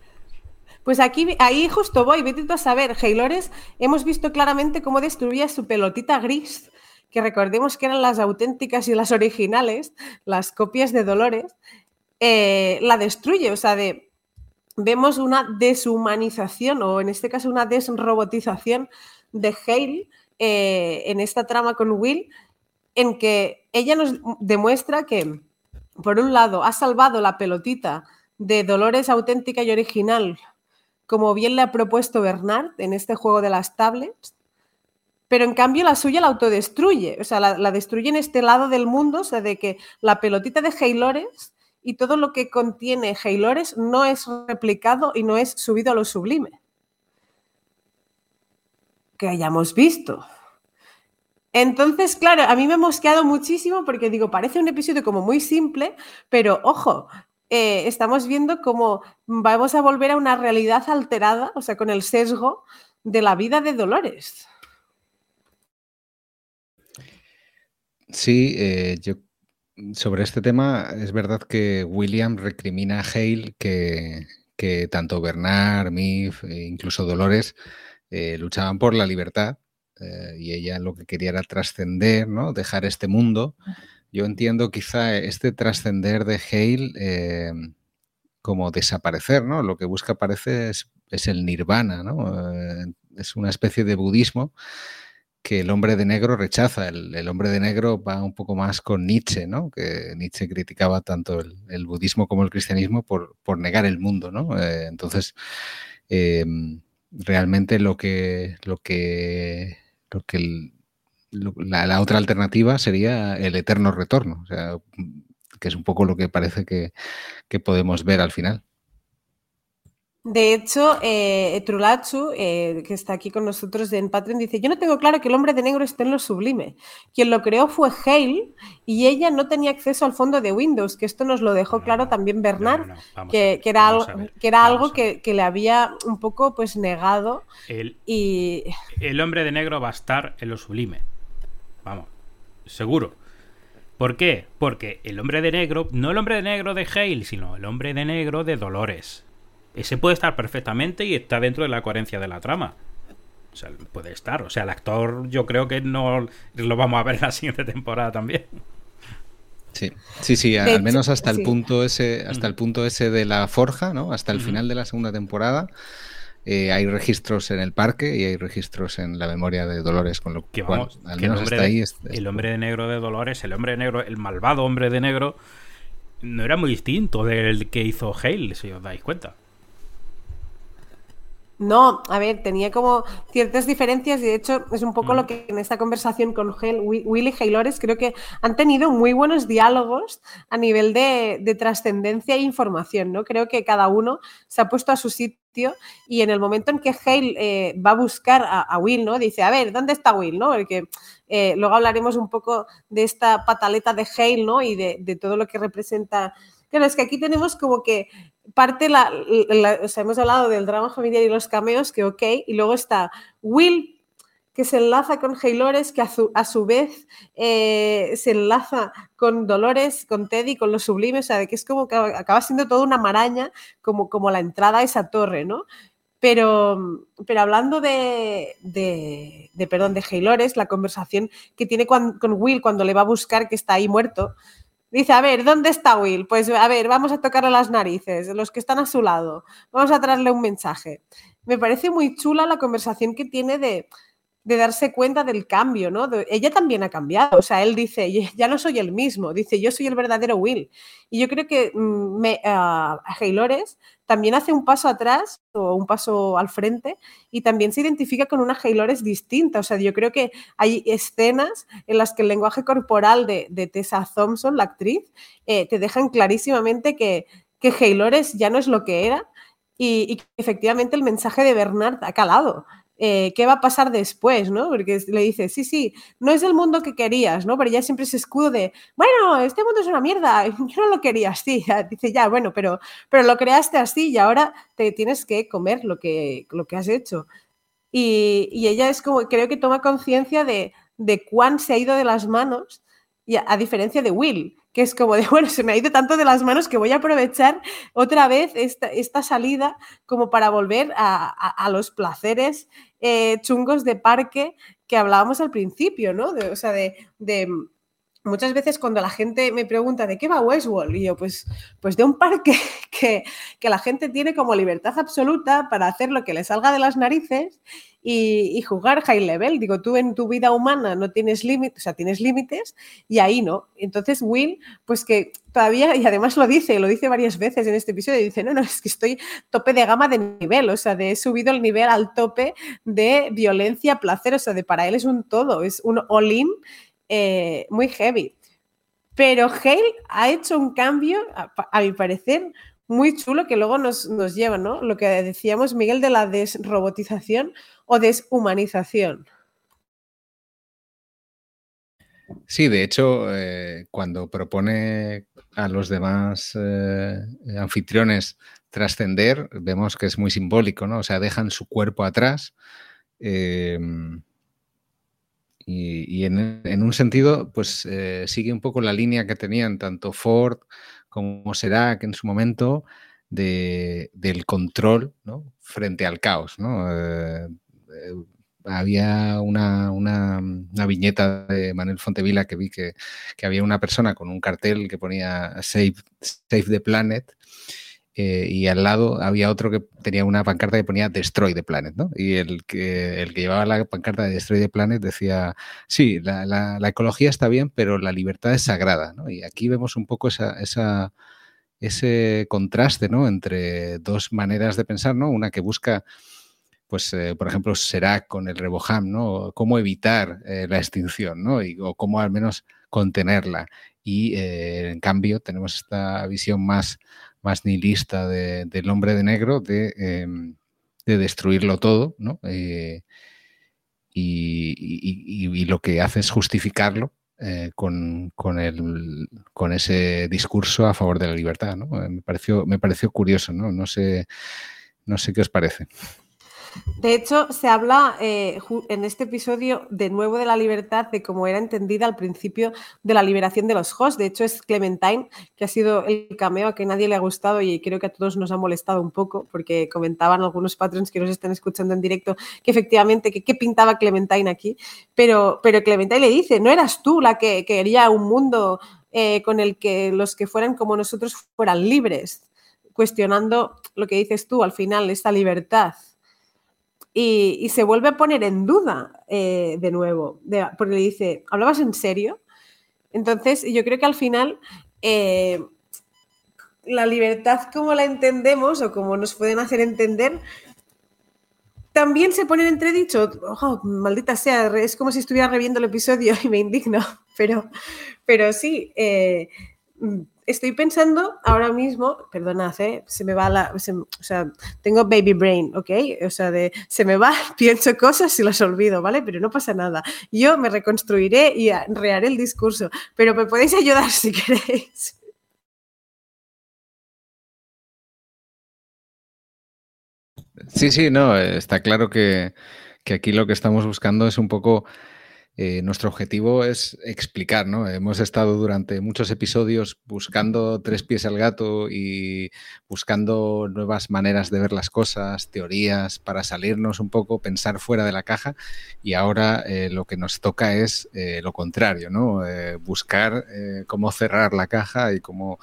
Speaker 1: Pues aquí, ahí justo voy, vete a saber, Haylores, hemos visto claramente cómo destruía su pelotita gris, que recordemos que eran las auténticas y las originales, las copias de Dolores, eh, la destruye, o sea, de, vemos una deshumanización o en este caso una desrobotización de Hale eh, en esta trama con Will, en que ella nos demuestra que, por un lado, ha salvado la pelotita de Dolores auténtica y original como bien le ha propuesto Bernard en este juego de las tablets, pero en cambio la suya la autodestruye, o sea, la, destruye en este lado del mundo, o sea, de que la pelotita de Haylores y todo lo que contiene Haylores no es replicado y no es subido a lo sublime. Que hayamos visto. Entonces, claro, a mí me ha mosqueado muchísimo porque digo, parece un episodio como muy simple, pero ojo, eh, estamos viendo cómo vamos a volver a una realidad alterada, o sea, con el sesgo de la vida de Dolores.
Speaker 3: Sí, eh, yo sobre este tema, es verdad que William recrimina a Hale que, que tanto Bernard, Mif e incluso Dolores eh, luchaban por la libertad eh, y ella lo que quería era trascender, ¿no? dejar este mundo. Yo entiendo quizá este trascender de Hale eh, como desaparecer, ¿no? Lo que busca parece es, el nirvana, ¿no? es una especie de budismo que el hombre de negro rechaza. El, hombre de negro va un poco más con Nietzsche, ¿no? Que Nietzsche criticaba tanto el, budismo como el cristianismo por, negar el mundo, ¿no? entonces, em, realmente lo que, lo que, lo que la, otra alternativa sería el eterno retorno, o sea, que es un poco lo que parece que, que podemos ver al final.
Speaker 1: De hecho, eh, Trulachu, eh, que está aquí con nosotros en Patreon, dice, yo no tengo claro que el hombre de negro esté en lo sublime. Quien lo creó fue Hale y ella no tenía acceso al fondo de Windows, que esto nos lo dejó claro también Bernard, que, era algo, que, era algo que, le había un poco pues negado.
Speaker 2: El,
Speaker 1: y...
Speaker 2: el hombre de negro va a estar en lo sublime. Vamos, seguro. ¿Por qué? Porque el hombre de negro, no el hombre de negro de Hale, sino el hombre de negro de Dolores ese puede estar perfectamente y está dentro de la coherencia de la trama. O sea, puede estar. O sea, el actor yo creo que no lo vamos a ver en la siguiente temporada también.
Speaker 3: Sí, sí, sí, al menos hasta el punto ese, hasta el punto ese de la forja, ¿no? Hasta el final de la segunda temporada. Eh, hay registros en el parque y hay registros en la memoria de Dolores, con lo que
Speaker 2: cual, al menos hasta ahí. el hombre de negro de Dolores, el hombre de negro, el malvado hombre de negro, no era muy distinto del que hizo Hale, si os dais cuenta.
Speaker 1: No, a ver, tenía como ciertas diferencias y de hecho es un poco lo mm. que en esta conversación con Willy Haylores creo que han tenido muy buenos diálogos a nivel de, trascendencia e información, ¿no? Creo que cada uno se ha puesto a su sitio y en el momento en que Hale eh, va a buscar a, Will, ¿no? Dice, a ver, ¿dónde está Will, no? Porque eh, luego hablaremos un poco de esta pataleta de Hale, ¿no? Y de, de todo lo que representa Claro, es que aquí tenemos como que parte la, o sea, hemos hablado del drama familiar y los cameos, que ok, y luego está Will que se enlaza con Haylores, que a su, vez eh, se enlaza con Dolores, con Teddy, con los sublimes, o sea, de que es como que acaba siendo toda una maraña, como, como la entrada a esa torre, ¿no? Pero, pero hablando de, de, perdón, de Haylores, la conversación que tiene con Will cuando le va a buscar que está ahí muerto, Dice, a ver, ¿dónde está Will? Pues a ver, vamos a tocarle las narices, los que están a su lado. Vamos a traerle un mensaje. Me parece muy chula la conversación que tiene de, de darse cuenta del cambio, ¿no? ella también ha cambiado, o sea, él dice, ya no soy el mismo, dice, yo soy el verdadero Will. Y yo creo que mm, me, uh, Haylores también hace un paso atrás o un paso al frente y también se identifica con una Haylores distinta, o sea, yo creo que hay escenas en las que el lenguaje corporal de, Tessa Thompson, la actriz, eh, te dejan clarísimamente que, que ya no es lo que era y, y, que efectivamente el mensaje de Bernard ha calado. Eh, qué va a pasar después, ¿no? Porque le dice, sí, sí, no es el mundo que querías, ¿no? Pero ella siempre se escudo de, bueno, este mundo es una mierda, <laughs> yo no lo quería así. <laughs> Dice, ya, bueno, pero, pero lo creaste así y ahora te tienes que comer lo que, lo que has hecho. Y, y ella es como, creo que toma conciencia de, de cuán se ha ido de las manos, a diferencia de Will, que es como de, <laughs> bueno, se me ha ido tanto de las manos que voy a aprovechar otra vez esta, esta salida como para volver a, a, los placeres eh, chungos de parque que hablábamos al principio, ¿no? De, o sea, de muchas veces cuando la gente me pregunta de qué va Westworld, y yo, pues, pues de un parque <laughs> que, que, la gente tiene como libertad absoluta para hacer lo que le salga de las narices y, jugar high level. Digo, tú en tu vida humana no tienes límites, o sea, tienes límites y ahí no. Entonces Will, pues que todavía, y además lo dice, lo dice varias veces en este episodio, dice, no, no, es que estoy tope de gama de nivel, o sea, de he subido el nivel al tope de violencia, placer, o sea, de para él es un todo, es un all-in eh, muy heavy. Pero Hale ha hecho un cambio, a mi parecer, muy chulo que luego nos, lleva, ¿no? Lo que decíamos, Miguel, de la desrobotización o deshumanización.
Speaker 3: Sí, de hecho, eh, cuando propone a los demás eh, anfitriones trascender, vemos que es muy simbólico, ¿no? O sea, dejan su cuerpo atrás Y, en, un sentido, pues eh, sigue un poco la línea que tenían tanto Ford como Serac en su momento de, del control frente al caos. Eh, eh, había una, una, viñeta de Manuel Fontevila que vi que, que, había una persona con un cartel que ponía Save, Save the Planet eh, y al lado había otro que tenía una pancarta que ponía Destroy the Planet, ¿no? Y el que, el que llevaba la pancarta de Destroy the Planet decía, sí, la, la, ecología está bien, pero la libertad es sagrada. Y aquí vemos un poco esa, esa, ese contraste, ¿no? Entre dos maneras de pensar, ¿no? Una que busca pues, eh, por ejemplo, será con el Reboham, ¿no? Cómo evitar eh, la extinción, ¿no? Y, o cómo al menos contenerla. Y en cambio tenemos esta visión más más nihilista del hombre de negro em, de, destruirlo todo, ¿no? Eh, y, lo que hace es justificarlo eh, con, el, con ese discurso a favor de la libertad. ¿no? Eh, me, pareció, me pareció curioso, ¿no? No sé, no sé qué os parece.
Speaker 1: De hecho, se habla eh, en este episodio de nuevo de la libertad, de cómo era entendida al principio de la liberación de los hosts. De hecho, es Clementine, que ha sido el cameo a que nadie le ha gustado y creo que a todos nos ha molestado un poco, porque comentaban algunos patrons que nos están escuchando en directo que efectivamente, que qué pintaba Clementine aquí. Pero, pero Clementine le dice, no eras tú la que quería un mundo eh, con el que los que fueran como nosotros fueran libres, cuestionando lo que dices tú al final, esta libertad y, se vuelve a poner en duda eh, de nuevo, porque le dice, ¿hablabas en serio? Entonces, yo creo que al final eh, la libertad como la entendemos o como nos pueden hacer entender, también se pone en entredicho, oh, maldita sea, es como si estuviera reviendo el episodio <laughs> y me indigno, pero, pero sí, eh, estoy pensando ahora mismo, perdonad, ¿eh? se me va la, o sea, tengo baby brain, ¿ok? O sea, de, se me va, <laughs> pienso cosas y las olvido, ¿vale? Pero no pasa nada. Yo me reconstruiré y reharé el discurso, pero me podéis ayudar si <laughs> queréis.
Speaker 3: Sí, sí, no, está claro que, que aquí lo que estamos buscando es un poco eh, nuestro objetivo es explicar, ¿no? Hemos estado durante muchos episodios buscando tres pies al gato y buscando nuevas maneras de ver las cosas, teorías, para salirnos un poco, pensar fuera de la caja y ahora eh, lo que nos toca es eh, lo contrario, ¿no? buscar cómo cerrar la caja y cómo,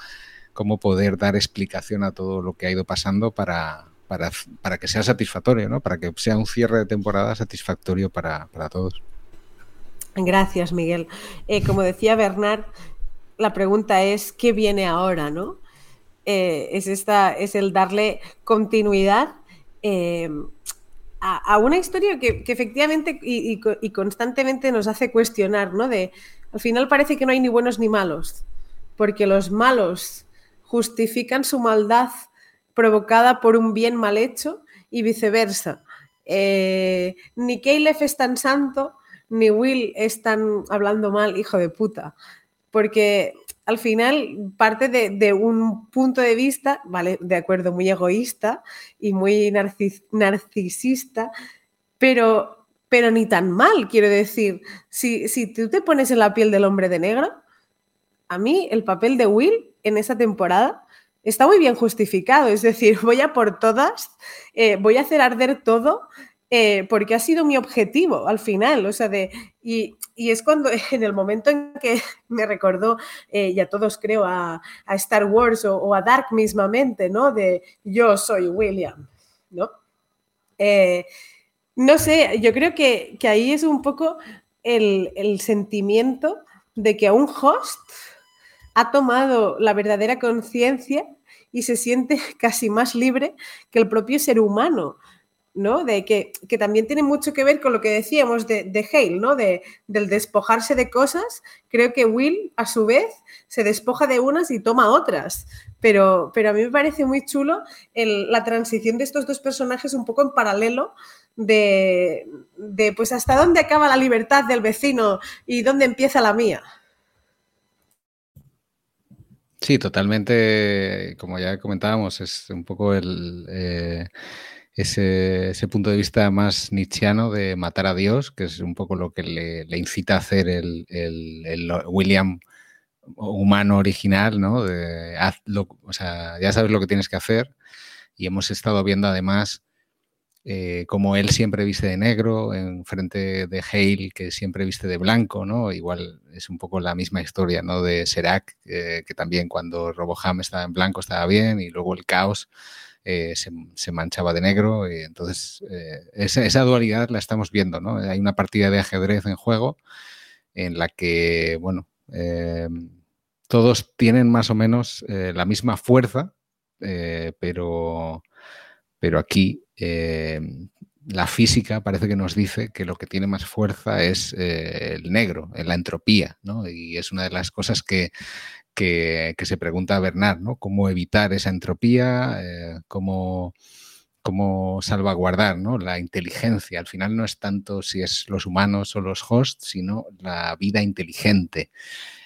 Speaker 3: cómo poder dar explicación a todo lo que ha ido pasando para, para, que sea satisfactorio, ¿no? Para que sea un cierre de temporada satisfactorio para todos.
Speaker 1: Gracias, Miguel. Eh, como decía Bernard, la pregunta es, ¿qué viene ahora? ¿no? Eh, es, esta, es el darle continuidad eh, a, una historia que, efectivamente y, constantemente nos hace cuestionar, ¿no? De, al final parece que no hay ni buenos ni malos, porque los malos justifican su maldad provocada por un bien mal hecho y viceversa. ni Caleb es tan santo ni Will están hablando mal, hijo de puta. Porque al final parte de, un punto de vista, vale, de acuerdo, muy egoísta y muy narcisista, pero, pero ni tan mal, quiero decir. Si, si tú te pones en la piel del hombre de negro, a mí el papel de Will en esa temporada está muy bien justificado. Es decir, <laughs> voy a por todas, eh, voy a hacer arder todo eh, porque ha sido mi objetivo al final, o sea, de, y, es cuando <laughs> en el momento en que me recordó, eh, y a todos creo, a, Star Wars o, a Dark mismamente, ¿no? De yo soy William, ¿no? Eh, no sé, yo creo que, ahí es un poco el, el sentimiento de que a un host ha tomado la verdadera conciencia y se siente <laughs> casi más libre que el propio ser humano. ¿No? De que, también tiene mucho que ver con lo que decíamos de, de Hale, ¿no? De, del despojarse de cosas. Creo que Will, a su vez, se despoja de unas y toma otras. Pero, pero a mí me parece muy chulo la transición de estos dos personajes un poco en paralelo de, de, pues hasta dónde acaba la libertad del vecino y dónde empieza la mía.
Speaker 3: Sí, totalmente, como ya comentábamos, es un poco el... Eh, ese, punto de vista más nietzscheano de matar a Dios, que es un poco lo que le, incita a hacer el, William humano original, ¿no? De, sea, ya sabes lo que tienes que hacer. Y hemos estado viendo además eh, como él siempre viste de negro en frente de Hale, que siempre viste de blanco, ¿no? Igual es un poco la misma historia, ¿no? De Serac, eh, que también cuando Roboham estaba en blanco estaba bien, y luego el caos eh, se, manchaba de negro. Y entonces, esa, dualidad la estamos viendo, ¿no? Hay una partida de ajedrez en juego en la que, bueno, todos tienen más o menos la misma fuerza, pero, pero aquí eh, la física parece que nos dice que lo que tiene más fuerza es eh, el negro, la entropía, ¿no? Y es una de las cosas que, que, se pregunta Bernard, ¿no? Cómo evitar esa entropía, eh, cómo, cómo, salvaguardar ¿no? la inteligencia. Al final no es tanto si es los humanos o los hosts, sino la vida inteligente.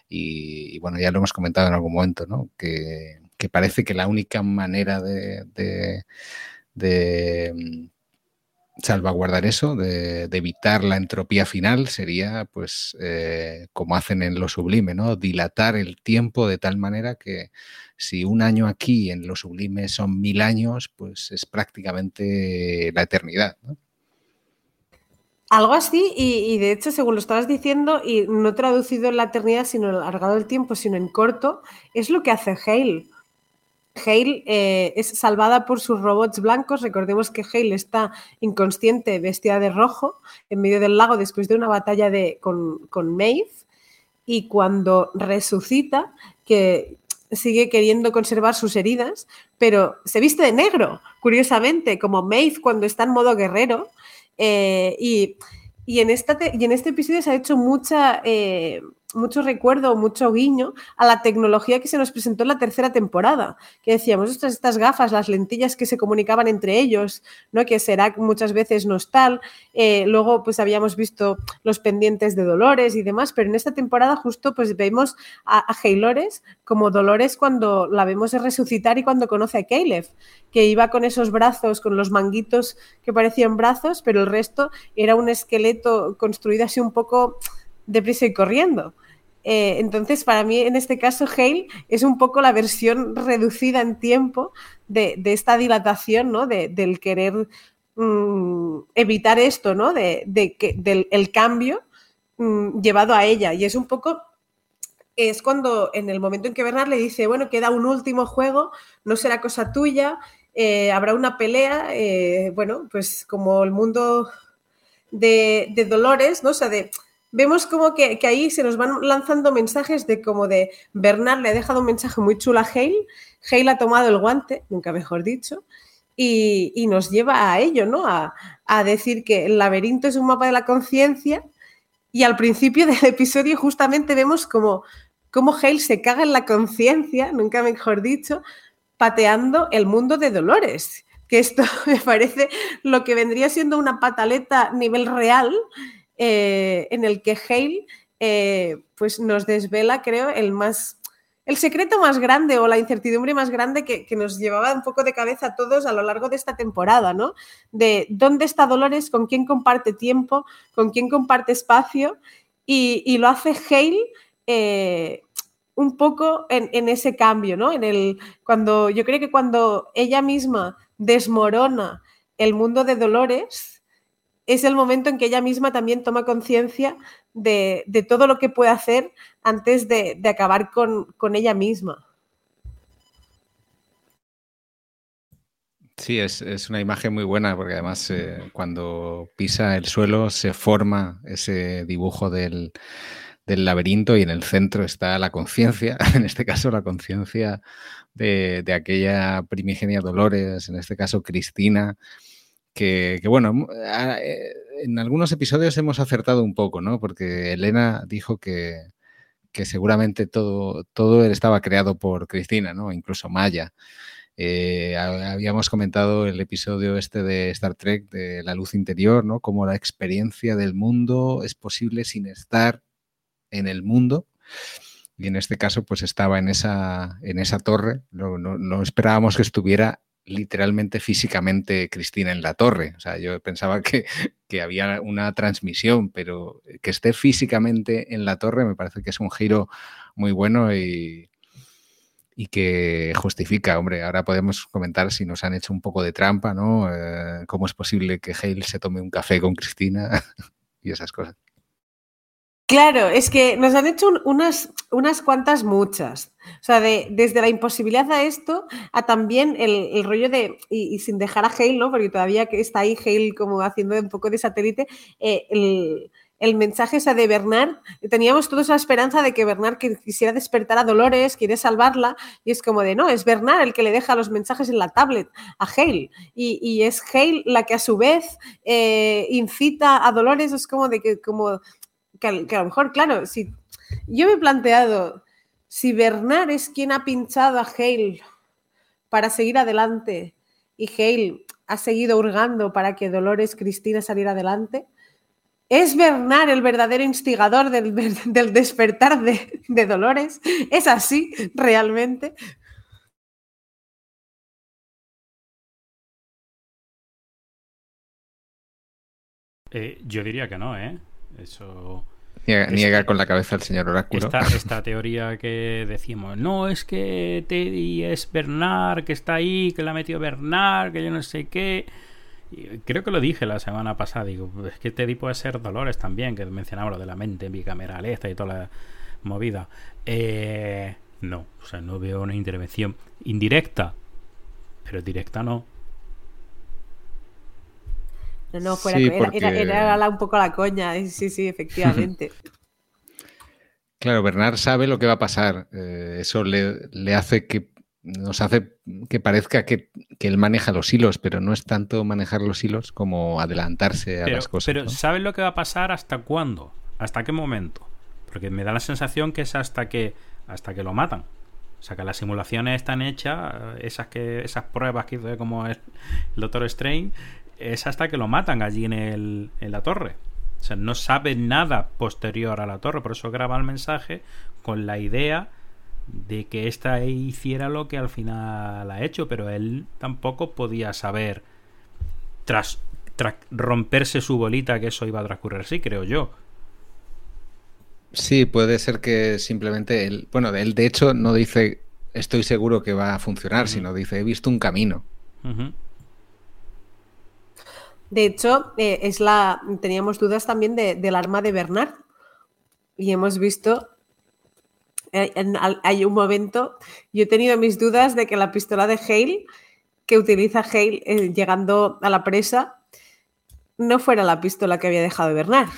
Speaker 3: Y, bueno, ya lo hemos comentado en algún momento, ¿no? Que, parece que la única manera de de salvaguardar eso, de, evitar la entropía final, sería, pues, eh, como hacen en lo sublime, ¿no? Dilatar el tiempo de tal manera que si un año aquí en lo sublime son mil años, pues es prácticamente la eternidad,
Speaker 1: Algo así, y, de hecho, según lo estabas diciendo, y no traducido en la eternidad, sino alargado el tiempo, sino en corto, es lo que hace Hale. Hale eh, es salvada por sus robots blancos. Recordemos que Hale está inconsciente, vestida de rojo, en medio del lago después de una batalla de, con, con Maeve. Y cuando resucita, que sigue queriendo conservar sus heridas, pero se viste de negro, curiosamente, como Maeve cuando está en modo guerrero. Eh, y, en esta y, en este episodio se ha hecho mucha, eh, mucho recuerdo, mucho guiño a la tecnología que se nos presentó en la tercera temporada, que decíamos, estas, gafas, las lentillas que se comunicaban entre ellos, ¿no? que será muchas veces no es tal, eh, luego pues habíamos visto los pendientes de Dolores y demás, pero en esta temporada justo pues vemos a, a Haylores como Dolores cuando la vemos resucitar y cuando conoce a Caleb, que iba con esos brazos, con los manguitos que parecían brazos, pero el resto era un esqueleto construido así un poco deprisa y corriendo. Eh, entonces, para mí, en este caso, Hale es un poco la versión reducida en tiempo de, esta dilatación, ¿no? del querer mm, evitar esto, ¿no? De, que, del el cambio mm, llevado a ella. Y es un poco es cuando en el momento en que Bernard le dice, bueno, queda un último juego, no será cosa tuya, eh, habrá una pelea, eh, bueno, pues como el mundo de, de Dolores, ¿no? O sea, de vemos como que, ahí se nos van lanzando mensajes de como de Bernard le ha dejado un mensaje muy chulo a Hale, Hale ha tomado el guante, nunca mejor dicho, y, nos lleva a ello, ¿no? A, decir que el laberinto es un mapa de la conciencia y al principio <laughs> del episodio justamente vemos como, como Hale se caga en la conciencia, nunca mejor dicho, pateando el mundo de Dolores, que esto <laughs> me parece lo que vendría siendo una pataleta a nivel real eh, en el que Hale eh, pues nos desvela, creo, el más el secreto más grande o la incertidumbre más grande que, nos llevaba un poco de cabeza a todos a lo largo de esta temporada, ¿no? De dónde está Dolores, con quién comparte tiempo, con quién comparte espacio, y, lo hace Hale eh, un poco en, en, ese cambio, ¿no? En el, cuando, yo creo que cuando ella misma desmorona el mundo de Dolores, es el momento en que ella misma también toma conciencia de, todo lo que puede hacer antes de, acabar con, ella misma.
Speaker 3: Sí, es, una imagen muy buena porque además eh, cuando pisa el suelo se forma ese dibujo del, laberinto y en el centro está la conciencia, <laughs> en este caso la conciencia de, de, aquella primigenia Dolores, en este caso Cristina, que, bueno, ah, eh, en algunos episodios hemos acertado un poco, ¿no? Porque Elena dijo que, seguramente todo, todo estaba creado por Cristina, ¿no? Incluso Maya. Eh, habíamos comentado el episodio este de Star Trek de la luz interior, ¿no? Como la experiencia del mundo es posible sin estar en el mundo. Y en este caso, pues estaba en esa, en esa torre. no esperábamos que estuviera literalmente físicamente Cristina en la torre. O sea, yo pensaba <laughs> que, que, había una transmisión, pero que esté físicamente en la torre me parece que es un giro muy bueno y, y que justifica, hombre, ahora podemos comentar si nos han hecho un poco de trampa, ¿no? Eh, ¿Cómo es posible que Hale se tome un café con Cristina <laughs> y esas cosas?
Speaker 1: Claro, es que nos han hecho unas, unas cuantas muchas. O sea, de, desde la imposibilidad a esto, a también el, rollo de, y, sin dejar a Hale, ¿no? Porque todavía está ahí Hale como haciendo un poco de satélite, eh, el, el mensaje ese de Bernard, teníamos todos la esperanza de que Bernard quisiera despertar a Dolores, quiere salvarla, y es como de, no, es Bernard el que le deja los mensajes en la tablet a Hale, y, es Hale la que a su vez eh, incita a Dolores, es como de que, como, que, a lo mejor, claro, si yo me he planteado, si Bernard es quien ha pinchado a Hale para seguir adelante, y Hale ha seguido hurgando para que Dolores Cristina saliera adelante, ¿Es Bernard el verdadero instigador del, despertar de, Dolores? ¿Es así realmente?
Speaker 2: Eh, yo diría que no, ¿eh? Eso.
Speaker 3: Niega, con la cabeza el señor Oráculo.
Speaker 2: Esta, esta, teoría que decimos, no, es que Teddy es Bernard, que está ahí, que la ha metido Bernard, que yo no sé qué creo que lo dije la semana pasada, digo, es que Teddy puede ser Dolores también, que mencionaba lo de la mente bicameral esta y toda la movida. Eh, no, o sea, no veo una intervención indirecta, pero directa no.
Speaker 1: No, no, fuera, era, un poco la coña, sí, sí, <laughs> efectivamente.
Speaker 3: claro, Bernard sabe lo que va a pasar. Eh, eso le, le, hace que nos hace que parezca que, él maneja los hilos, pero no es tanto manejar los hilos como adelantarse a las cosas.
Speaker 2: Pero ¿sabes lo que va a pasar hasta cuándo? ¿Hasta qué momento? Porque me da la sensación que es hasta que hasta que lo matan. O sea, que las simulaciones están hechas, esas que esas pruebas que hizo como el, Doctor Strange, es hasta que lo matan allí en, el, en la torre. O sea, no sabe nada posterior a la torre, por eso graba el mensaje con la idea de que ésta hiciera lo que al final ha hecho, pero él tampoco podía saber tras, romperse su bolita que eso iba a transcurrir así, creo yo.
Speaker 3: Sí, puede ser que simplemente él, bueno, él de hecho no dice estoy seguro que va a funcionar, sino dice he visto un camino.
Speaker 1: De hecho, eh, es la teníamos dudas también del arma de Bernard y hemos visto eh, hay un momento, yo he tenido mis dudas de que la pistola de Hale, que utiliza Hale eh, llegando a la presa, no fuera la pistola que había dejado Bernard.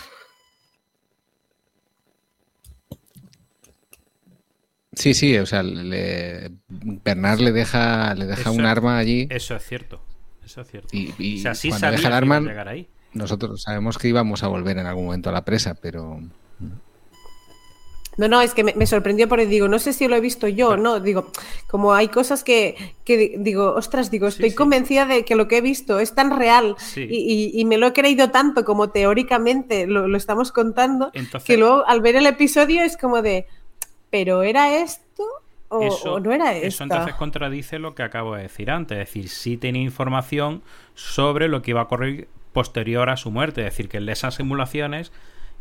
Speaker 3: Sí, sí, o sea, Bernard le deja, le deja un arma allí.
Speaker 2: Eso es cierto. Eso es cierto.
Speaker 3: Y, cuando deja el arma, nosotros sabemos que íbamos a volver en algún momento a la presa, pero.
Speaker 1: No, no, es que me, sorprendió porque digo, no sé si lo he visto yo, no, digo, como hay cosas que, digo, ostras, digo, estoy convencida de que lo que he visto es tan real y, me lo he creído tanto como teóricamente lo, estamos contando, que luego al ver el episodio es como de, pero ¿era esto? O, no era esto?
Speaker 2: Eso entonces contradice lo que acabo de decir antes, es decir, sí tenía información sobre lo que iba a ocurrir posterior a su muerte, es decir, que en esas simulaciones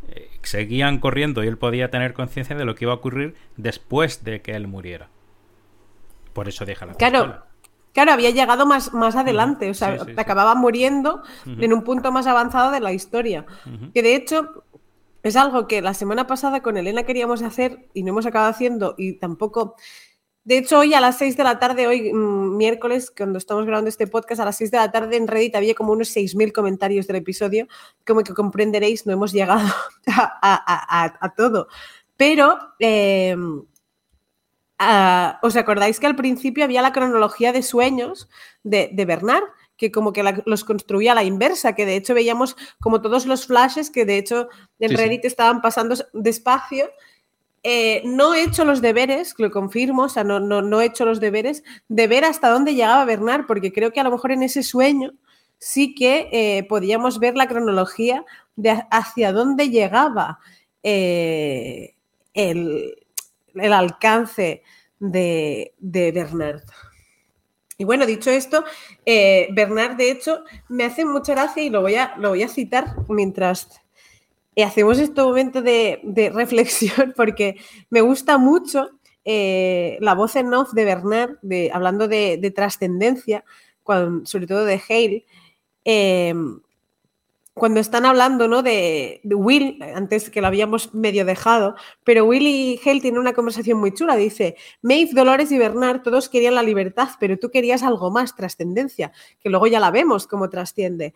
Speaker 2: eh, seguían corriendo y él podía tener conciencia de lo que iba a ocurrir después de que él muriera. Por eso deja la
Speaker 1: Claro. Claro, había llegado más, más adelante, o sea, acababa muriendo en un punto más avanzado de la historia. Que de hecho es algo que la semana pasada con Elena queríamos hacer y no hemos acabado haciendo y tampoco de hecho, hoy a las 6 de la tarde, hoy mm, miércoles, cuando estamos grabando este podcast, a las 6 de la tarde en Reddit había como unos 6.000 comentarios del episodio. Como que comprenderéis, no hemos llegado <laughs> a, todo. Pero, em, ¿os acordáis que al principio había la cronología de sueños de, Bernard? Que como que los construía a la inversa, que de hecho veíamos como todos los flashes que de hecho en Reddit estaban pasando despacio eh, no he hecho los deberes, lo confirmo, o sea, no, no, he hecho los deberes de ver hasta dónde llegaba Bernard, porque creo que a lo mejor en ese sueño sí que eh, podíamos ver la cronología de hacia dónde llegaba eh, el, alcance de, Bernard. Y bueno, dicho esto, eh, Bernard, de hecho, me hace mucha gracia y lo voy a, lo voy a citar mientras hacemos este momento de, <laughs> reflexión, porque me gusta mucho eh, la voz en off de Bernard, de, hablando de, trascendencia, sobre todo de Hale. Eh, cuando están hablando ¿no? de, Will, antes que lo habíamos medio dejado, pero Will y Hale tienen una conversación muy chula. Dice, Maeve, Dolores y Bernard todos querían la libertad, pero tú querías algo más, trascendencia, que luego ya la vemos cómo trasciende.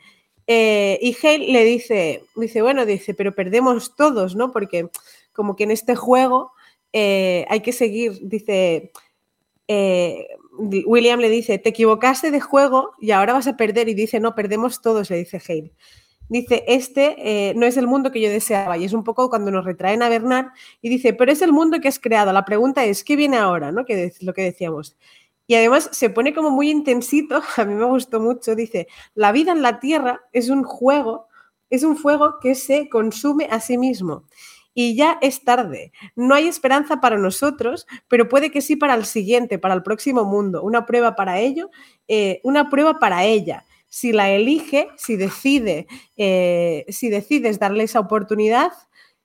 Speaker 1: Eh, y Hale le dice, dice, bueno, dice, pero perdemos todos, ¿no? Porque como que en este juego eh, hay que seguir, dice, eh, William le dice, te equivocaste de juego y ahora vas a perder. Y dice, no, perdemos todos, le dice Hale dice, este eh, no es el mundo que yo deseaba. Y es un poco cuando nos retraen a Bernard y dice, pero es el mundo que has creado. La pregunta es, ¿qué viene ahora? ¿no? Que es lo que decíamos. Y además se pone como muy intensito, <laughs> a mí me gustó mucho, dice, la vida en la Tierra es un juego, es un fuego que se consume a sí mismo. Y ya es tarde. No hay esperanza para nosotros, pero puede que sí para el siguiente, para el próximo mundo. Una prueba para ello, eh, una prueba para ella si la elige, si decide, eh, si decides darle esa oportunidad,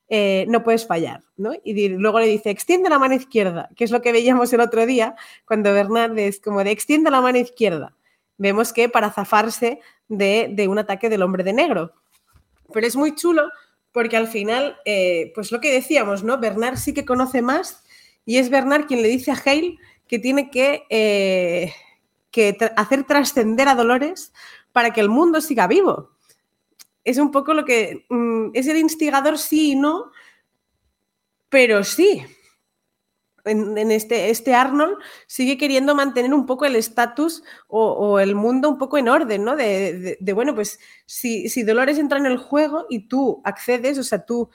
Speaker 1: eh, no puedes fallar. ¿no? Y luego le dice, extiende la mano izquierda, que es lo que veíamos el otro día cuando Bernard es como de extiende la mano izquierda. Vemos que para zafarse de, un ataque del hombre de negro. Pero es muy chulo porque al final, eh, pues lo que decíamos, ¿no? Bernard sí que conoce más y es Bernard quien le dice a Hale que tiene que, que hacer trascender a Dolores para que el mundo siga vivo. Es un poco lo que mm, es el instigador sí y no, pero sí. En, este, este Arnold sigue queriendo mantener un poco el estatus o, el mundo un poco en orden, ¿no? De, bueno, pues si, si Dolores entra en el juego y tú accedes, o sea, tú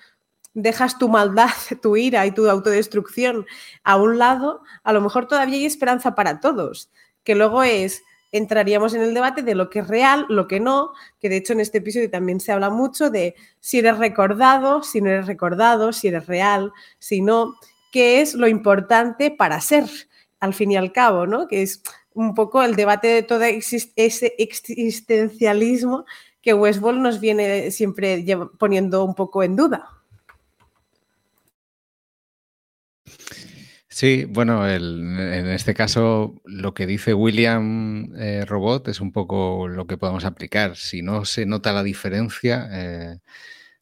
Speaker 1: dejas tu maldad, <laughs> tu ira y tu autodestrucción a un lado, a lo mejor todavía hay esperanza para todos, que luego es, entraríamos en el debate de lo que es real, lo que no, que de hecho en este episodio también se habla mucho de si eres recordado, si no eres recordado, si eres real, si no, qué es lo importante para ser, al fin y al cabo, ¿no? Que es un poco el debate de todo ese existencialismo que Westworld nos viene siempre poniendo un poco en duda.
Speaker 3: Sí, bueno, en este caso lo que dice William eh, Robot es un poco lo que podemos aplicar. Si no se nota la diferencia, eh,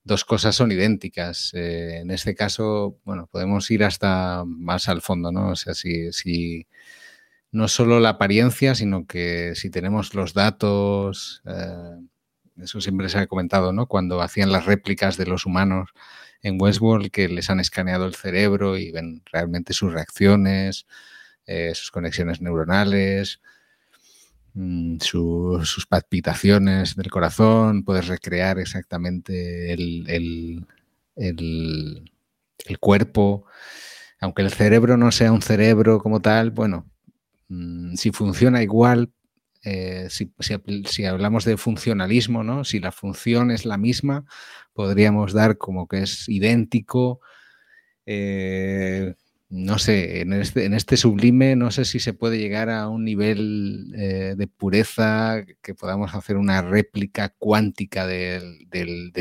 Speaker 3: dos cosas son idénticas. Eh, en este caso, bueno, podemos ir hasta más al fondo, ¿no? O sea, si, si no solo la apariencia, sino que si tenemos los datos, eso siempre se ha comentado, ¿no? Cuando hacían las réplicas de los humanos en Westworld que les han escaneado el cerebro y ven realmente sus reacciones, eh, sus conexiones neuronales, mm, sus palpitaciones del corazón, puedes recrear exactamente el, cuerpo. Aunque el cerebro no sea un cerebro como tal, bueno, mm, si funciona igual, eh, si, hablamos de funcionalismo, ¿no? si la función es la misma, podríamos dar como que es idéntico. Eh, no sé, en este, en este, sublime no sé si se puede llegar a un nivel eh, de pureza que podamos hacer una réplica cuántica del,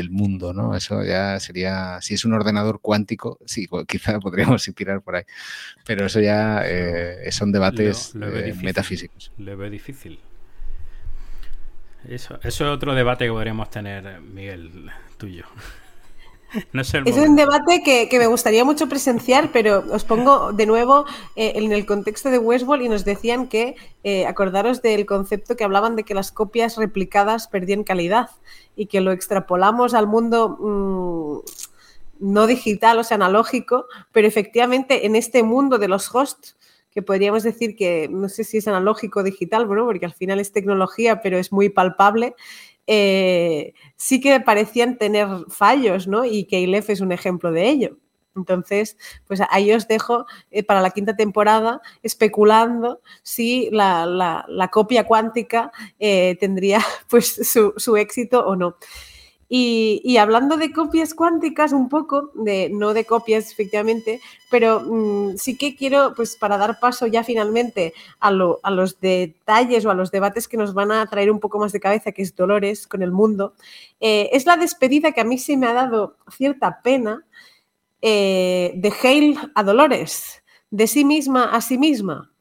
Speaker 3: mundo, ¿no? Eso ya sería, si es un ordenador cuántico, sí, quizá <laughs> podríamos inspirar por ahí, pero eso ya son debates metafísicos.
Speaker 2: Lo veo difícil. Eso, es otro debate que podríamos tener, Miguel, tuyo. <laughs>
Speaker 1: No es, un debate que, me gustaría mucho presenciar, pero os pongo de nuevo eh, en el contexto de Westworld y nos decían que, eh, acordaros del concepto que hablaban de que las copias replicadas perdían calidad y que lo extrapolamos al mundo mm, no digital, o sea, analógico, pero efectivamente en este mundo de los hosts que podríamos decir que no sé si es analógico o digital, bueno, porque al final es tecnología, pero es muy palpable. Eh, sí que parecían tener fallos, ¿no? Y Keylef es un ejemplo de ello. Entonces, pues ahí os dejo eh, para la quinta temporada especulando si la, copia cuántica eh, tendría <laughs> pues su, su, éxito o no. Y, hablando de copias cuánticas un poco, de, no de copias efectivamente, pero mm, sí que quiero, pues para dar paso ya finalmente a, los detalles o a los debates que nos van a traer un poco más de cabeza, que es Dolores con el mundo, eh, es la despedida que a mí sí me ha dado cierta pena eh, de Hale a Dolores, de sí misma a sí misma,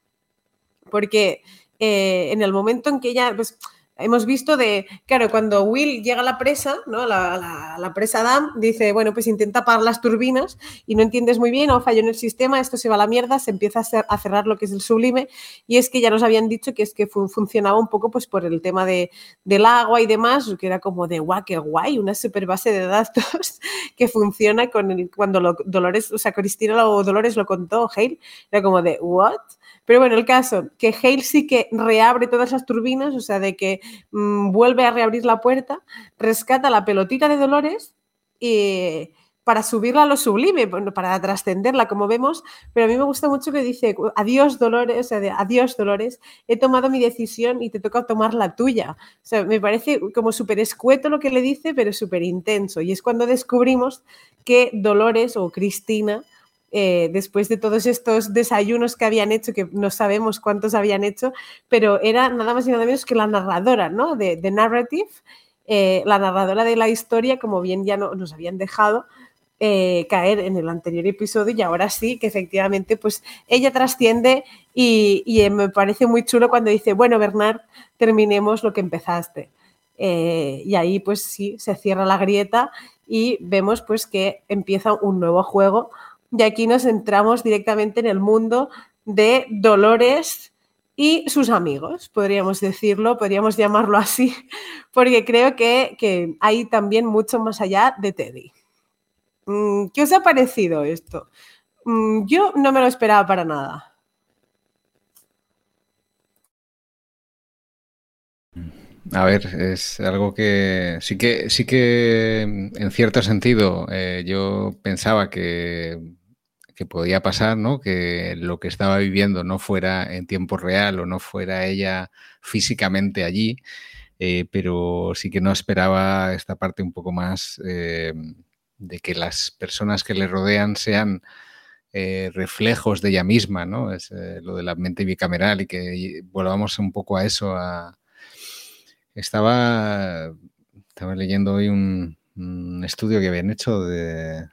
Speaker 1: porque eh, en el momento en que ella... Pues, hemos visto de, claro, cuando Will llega a la presa, ¿no? La, presa Dam, dice, bueno, pues intenta apagar las turbinas y no entiendes muy bien, o falló en el sistema, esto se va a la mierda, se empieza a, cerrar lo que es el sublime, y es que ya nos habían dicho que es que funcionaba un poco pues por el tema de, del agua y demás, que era como de, guau, qué guay, una super base de datos <laughs> que funciona con el, cuando lo, Dolores, o sea, Cristina o Dolores lo contó, Hale, era como de, what? Pero bueno, el caso, que Hale sí que reabre todas las turbinas, o sea, de que mm, vuelve a reabrir la puerta, rescata la pelotita de Dolores y para subirla a lo sublime, para trascenderla, como vemos, pero a mí me gusta mucho que dice, adiós Dolores, o sea, adiós Dolores, he tomado mi decisión y te toca tomar la tuya. O sea, me parece como súper escueto lo que le dice, pero súper intenso. Y es cuando descubrimos que Dolores o Cristina eh, después de todos estos desayunos que habían hecho, que no sabemos cuántos habían hecho, pero era nada más y nada menos que la narradora, ¿no? De, Narrative, eh, la narradora de la historia, como bien ya no, nos habían dejado. Eh, caer en el anterior episodio y ahora sí que efectivamente pues ella trasciende y, me parece muy chulo cuando dice bueno Bernard terminemos lo que empezaste y ahí pues sí se cierra la grieta y vemos pues que empieza un nuevo juego y aquí nos entramos directamente en el mundo de Dolores y sus amigos, podríamos decirlo, podríamos llamarlo así, <laughs> porque creo que, hay también mucho más allá de Teddy. Mm, ¿Qué os ha parecido esto? Mm, yo no me lo esperaba para nada.
Speaker 3: A ver, es algo que sí que sí que en cierto sentido eh, yo pensaba que que podía pasar, ¿no? Que lo que estaba viviendo no fuera en tiempo real o no fuera ella físicamente allí, eh, pero sí que no esperaba esta parte un poco más eh, de que las personas que le rodean sean eh, reflejos de ella misma, ¿no? Es lo de la mente bicameral y que volvamos un poco a eso. Estaba, estaba leyendo hoy un estudio que habían hecho de,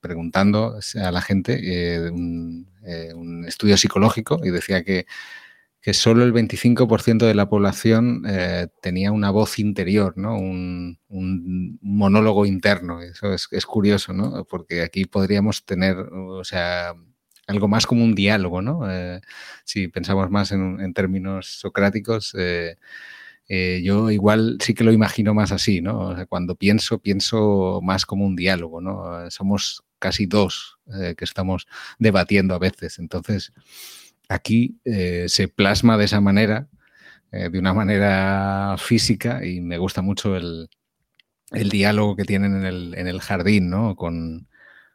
Speaker 3: preguntando a la gente eh, eh, un, estudio psicológico y decía que, que solo el 25% de la población eh, tenía una voz interior, ¿no? Un, monólogo interno. Eso es, curioso, ¿no? Porque aquí podríamos tener, o sea, algo más como un diálogo, ¿no? si pensamos más en, términos socráticos, eh, yo igual sí que lo imagino más así, ¿no? cuando pienso, pienso más como un diálogo, ¿no? Somos casi dos eh, que estamos debatiendo a veces. Entonces, aquí eh, se plasma de esa manera, de una manera física, y me gusta mucho el, diálogo que tienen en el, en el jardín, ¿no? Con,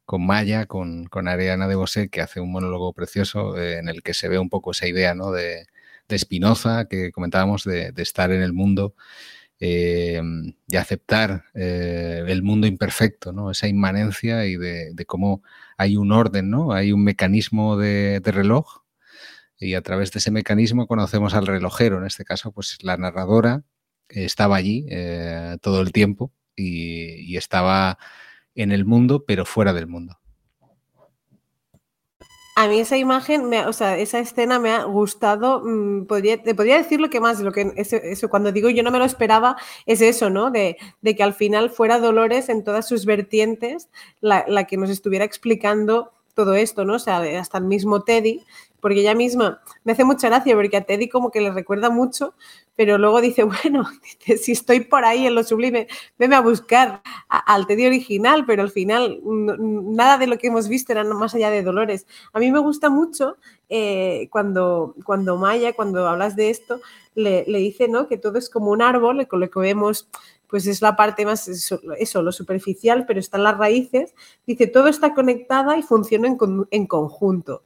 Speaker 3: con Maya, con, con Ariana de Bosé, que hace un monólogo precioso en el que se ve un poco esa idea, ¿no? De, de Spinoza, que comentábamos, de, estar en el mundo, eh, de aceptar eh, el mundo imperfecto, ¿no? esa inmanencia y de, cómo hay un orden, ¿no? hay un mecanismo de, reloj y a través de ese mecanismo conocemos al relojero, en este caso, pues la narradora estaba allí eh, todo el tiempo y, estaba en el mundo, pero fuera del mundo.
Speaker 1: A mí esa imagen, o sea, esa escena me ha gustado. Mm, podría, te podría decir lo que más, lo que eso, cuando digo yo no me lo esperaba, es eso, ¿no? De, que al final fuera Dolores en todas sus vertientes la, la que nos estuviera explicando todo esto, ¿no? O sea, hasta el mismo Teddy, porque ella misma me hace mucha gracia porque a Teddy como que le recuerda mucho, pero luego dice, <laughs> bueno, si estoy por ahí en lo sublime, venme a buscar al Teddy original, pero al final nada de lo que hemos visto era más allá de Dolores. A mí me gusta mucho eh, cuando, cuando Maya, cuando hablas de esto, le, dice ¿no? que todo es como un árbol, con lo que vemos pues es la parte más, eso, lo superficial, pero están las raíces. Dice, todo está conectada y funciona en, conjunto.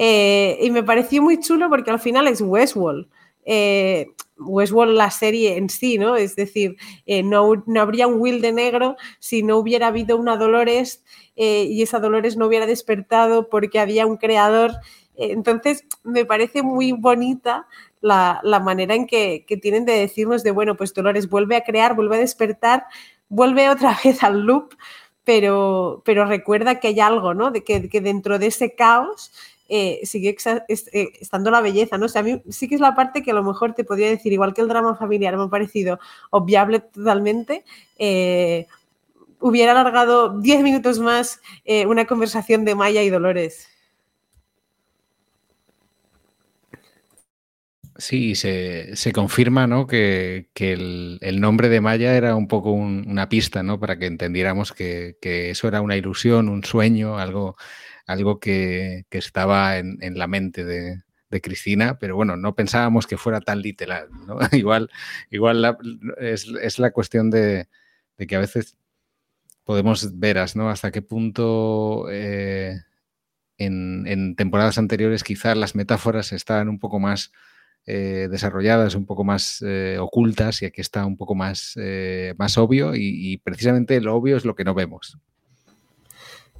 Speaker 1: Eh, y me pareció muy chulo porque al final es Westworld. eh, Westworld la serie en sí, ¿no? Es decir, eh, no, no, habría un Will de negro si no hubiera habido una Dolores eh, y esa Dolores no hubiera despertado porque había un creador. entonces, me parece muy bonita la, manera en que, tienen de decirnos de, bueno, pues Dolores vuelve a crear, vuelve a despertar, vuelve otra <laughs> vez al loop, pero, pero recuerda que hay algo, ¿no? De que, que dentro de ese caos eh, sigue eh, estando la belleza, ¿no? O a mí sí que es la parte que a lo mejor te podría decir, igual que el drama familiar me ha parecido obviable totalmente, eh, hubiera alargado 10 minutos más una conversación de Maya y Dolores.
Speaker 3: Sí, se, se confirma ¿no? que, que el, nombre de Maya era un poco una pista ¿no? para que entendiéramos que, que, eso era una ilusión, un sueño, algo, algo que, estaba en, la mente de, Cristina, pero bueno, no pensábamos que fuera tan literal. <laughs> igual igual es, la cuestión de, que a veces podemos veras, ¿no? Hasta qué punto eh, en, temporadas anteriores quizás las metáforas estaban un poco más eh, desarrolladas, un poco más eh, ocultas y aquí está un poco más, más obvio y, precisamente lo obvio es lo que no vemos.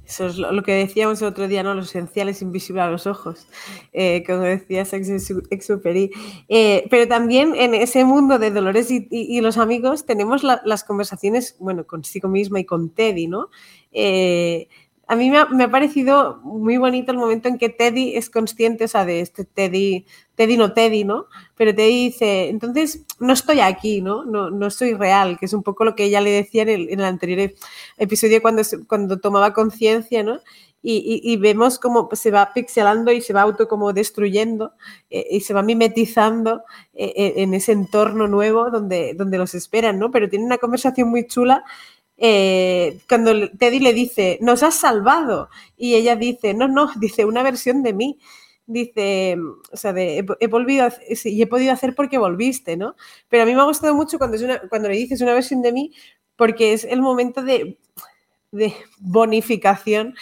Speaker 1: Eso es lo, que decíamos el otro día, ¿no? Lo esencial es invisible a los ojos, eh, como decía Exuperi. Eh, pero también en ese mundo de Dolores y, los amigos tenemos las conversaciones, bueno, consigo misma y con Teddy, ¿no? Eh, a mí me ha, parecido muy bonito el momento en que Teddy es consciente, o sea, de este Teddy, Teddy no Teddy, ¿no? Pero Teddy dice, entonces no estoy aquí, ¿no? No, no soy real, que es un poco lo que ella le decía en el, anterior episodio cuando, cuando tomaba conciencia, ¿no? Y, vemos cómo se va pixelando y se va auto como destruyendo eh, y se va mimetizando eh, eh, en ese entorno nuevo donde, donde los esperan, ¿no? Pero tiene una conversación muy chula eh, cuando Teddy le dice, nos has salvado, y ella dice, no, no, <laughs> dice, una versión de mí. Dice, o sea, he, podido hacer porque volviste, ¿no? Pero a mí me ha gustado mucho cuando, es una, cuando le dices una versión de mí, porque es el momento de bonificación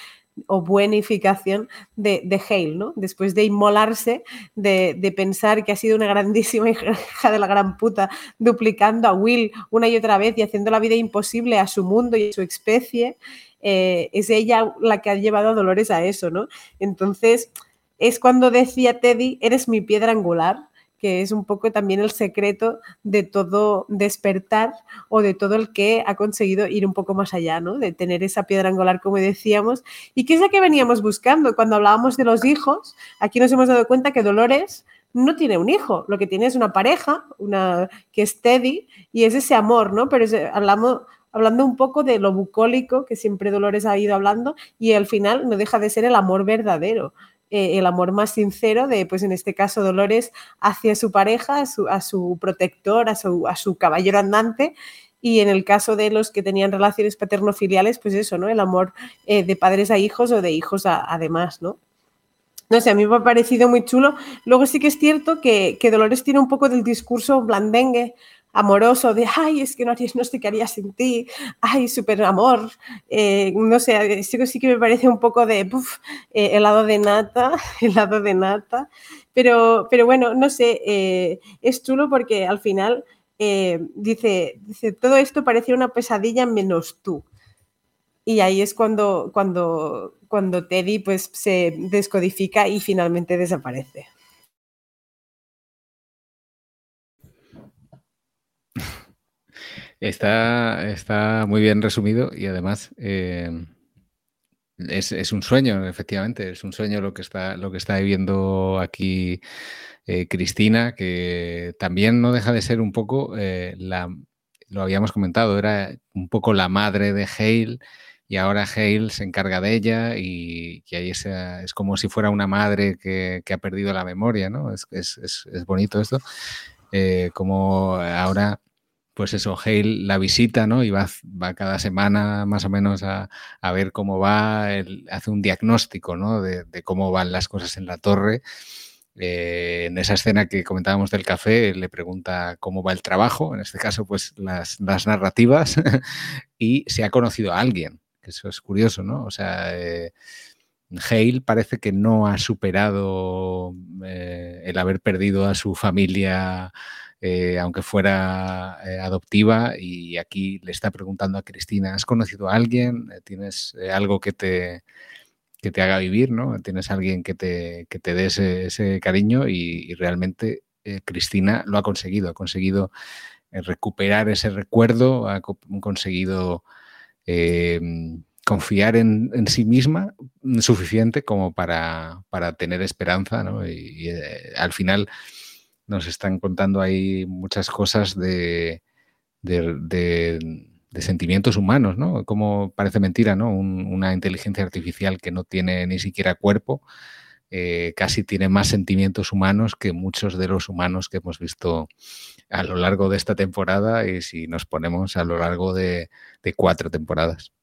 Speaker 1: o buenificación de, de Hale, ¿no? Después de inmolarse, de, pensar que ha sido una grandísima <laughs> hija de la gran puta, duplicando a Will una y otra vez y haciendo la vida imposible a su mundo y a su especie, eh, es ella la que ha llevado a Dolores a eso, ¿no? Entonces, es cuando decía Teddy, eres mi piedra angular, que es un poco también el secreto de todo despertar o de todo el que ha conseguido ir un poco más allá, ¿no? De tener esa piedra angular, como decíamos, y que es la que veníamos buscando. Cuando hablábamos de los hijos, aquí nos hemos dado cuenta que Dolores no tiene un hijo, lo que tiene es una pareja, una que es Teddy, y es ese amor, ¿no? Pero hablamos, hablando un poco de lo bucólico que siempre Dolores ha ido hablando, y al final no deja de ser el amor verdadero. Eh, el amor más sincero de, pues en este caso, Dolores hacia su pareja, a su, protector, a su, a su, caballero andante. Y en el caso de los que tenían relaciones paterno-filiales, pues eso, ¿no? El amor eh, de padres a hijos o de hijos a, además, ¿no? No sé, a mí me ha parecido muy chulo. Luego sí que es cierto que, que Dolores tiene un poco del discurso blandengue, amoroso de, ay, es que no, no sé qué haría sin ti, ay, súper amor, eh, no sé, sí, sí, que me parece un poco de, puff, eh, helado de nata, <laughs> helado de nata, pero, pero bueno, no sé, eh, es chulo porque al final dice, dice, todo esto parece una pesadilla menos tú. Y ahí es cuando, cuando, cuando Teddy pues, se descodifica y finalmente desaparece.
Speaker 3: Está, está muy bien resumido y además eh, es, un sueño, efectivamente, es un sueño lo que está, lo que está viviendo aquí eh, Cristina, que también no deja de ser un poco eh, la, lo habíamos comentado, era un poco la madre de Hale y ahora Hale se encarga de ella y que ahí es, es como si fuera una madre que, ha perdido la memoria, ¿no? Es, es, es bonito esto. como ahora pues eso, Hale la visita, ¿no? Y va, cada semana más o menos a, ver cómo va, hace un diagnóstico, ¿no? De, cómo van las cosas en la torre. Eh, en esa escena que comentábamos del café, le pregunta cómo va el trabajo, en este caso, pues las, narrativas, <laughs> y si ha conocido a alguien, eso es curioso, ¿no? O sea, eh, Hale parece que no ha superado eh, el haber perdido a su familia, eh, aunque fuera eh, adoptiva, y aquí le está preguntando a Cristina, ¿has conocido a alguien? ¿Tienes algo que te, que te haga vivir? ¿no? ¿Tienes alguien que te, que te dé ese, cariño? Y, realmente Cristina lo ha conseguido, ha conseguido recuperar ese recuerdo, ha conseguido confiar en, sí misma suficiente como para, tener esperanza, ¿no? Y, eh, al final nos están contando ahí muchas cosas de, sentimientos humanos, ¿no? Como parece mentira, ¿no? una inteligencia artificial que no tiene ni siquiera cuerpo, eh, casi tiene más sentimientos humanos que muchos de los humanos que hemos visto a lo largo de esta temporada y si nos ponemos a lo largo de cuatro temporadas.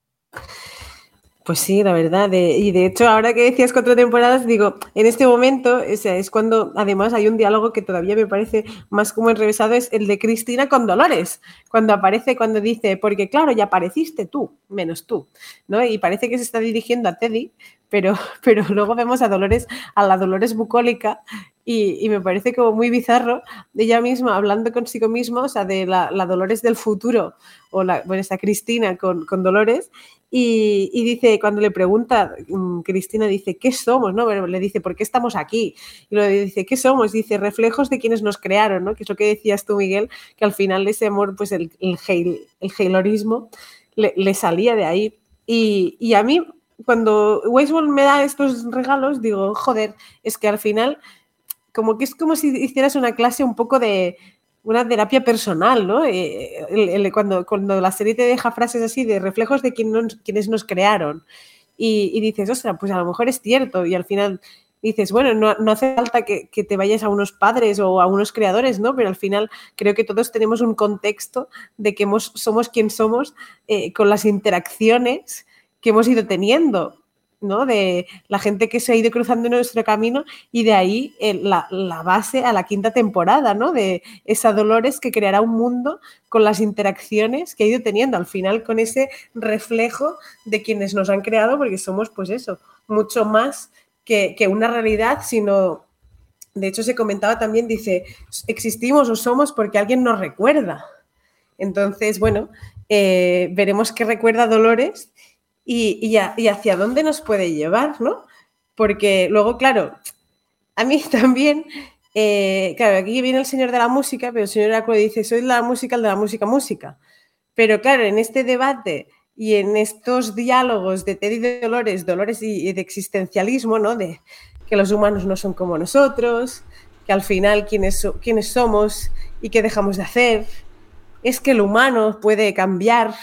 Speaker 1: Pues sí, la verdad. y de hecho, ahora que decías cuatro temporadas, digo, en este momento es cuando además hay un diálogo que todavía me parece más como enrevesado, es el de Cristina con Dolores, cuando aparece, cuando dice, porque claro, ya apareciste tú, menos tú, ¿no? Y parece que se está dirigiendo a Teddy, pero, <laughs> pero luego vemos a Dolores, a la Dolores bucólica, y, me parece como muy bizarro de ella misma hablando consigo misma, o sea, de la, Dolores del futuro, o la, bueno, esta Cristina con, con Dolores, y, dice, cuando le pregunta, mm, Cristina dice, ¿qué somos? ¿no? le dice, ¿por qué estamos aquí? Y luego dice, ¿qué somos? Dice, reflejos de quienes nos crearon, ¿no? Que es lo que decías tú, Miguel, que al final ese amor, pues el, el, el le, salía de ahí. Y, y a mí, cuando Weiswall me da estos regalos, digo, joder, es que al final, como que es como si hicieras una clase un poco de, una terapia personal, ¿no? Eh, cuando, cuando la serie te deja frases así de reflejos de quienes nos crearon y, dices, ostras, pues a lo mejor es cierto y al final dices, bueno, no, hace falta que, te vayas a unos padres o a unos creadores, ¿no? Pero al final creo que todos tenemos un contexto de que somos quien somos eh, con las interacciones que hemos ido teniendo. De la gente que se ha ido cruzando en nuestro camino y de ahí eh, la, base a la quinta temporada, ¿no? De esa Dolores que creará un mundo con las interacciones que ha ido teniendo, al final con ese reflejo de quienes nos han creado, porque somos, pues eso, mucho más que, una realidad, sino de hecho, se comentaba también, dice, existimos o somos porque alguien nos recuerda. Entonces, bueno, eh, veremos qué recuerda Dolores y, hacia dónde nos puede llevar, ¿no? Porque luego, claro, a mí <laughs> también, eh, claro, aquí viene el señor de la música, pero el señor Oráculo dice, soy la música, el de la música, música. Pero claro, en este debate y en estos diálogos de Teddy de Dolores, Dolores y, de existencialismo, ¿no? De que los humanos no son como nosotros, que al final quiénes, quiénes somos y qué dejamos de hacer, es que el humano puede cambiar,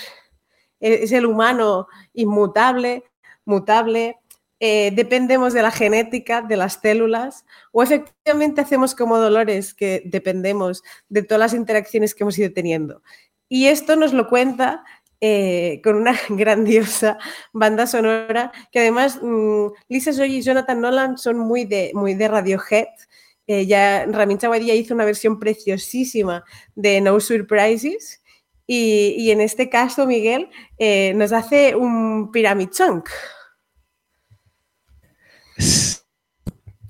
Speaker 1: es el humano inmutable, mutable, eh, dependemos de la genética, de las células, o efectivamente hacemos como Dolores, que dependemos de todas las interacciones que hemos ido teniendo. Y esto nos lo cuenta eh, con una <laughs> grandiosa banda sonora, que además mm, Lisa Joy y Jonathan Nolan son muy de, Radiohead. Eh, ya Ramin Chawadía hizo una versión preciosísima de No Surprises, y, en este caso, Miguel, eh, nos hace un Pyramid Chunk.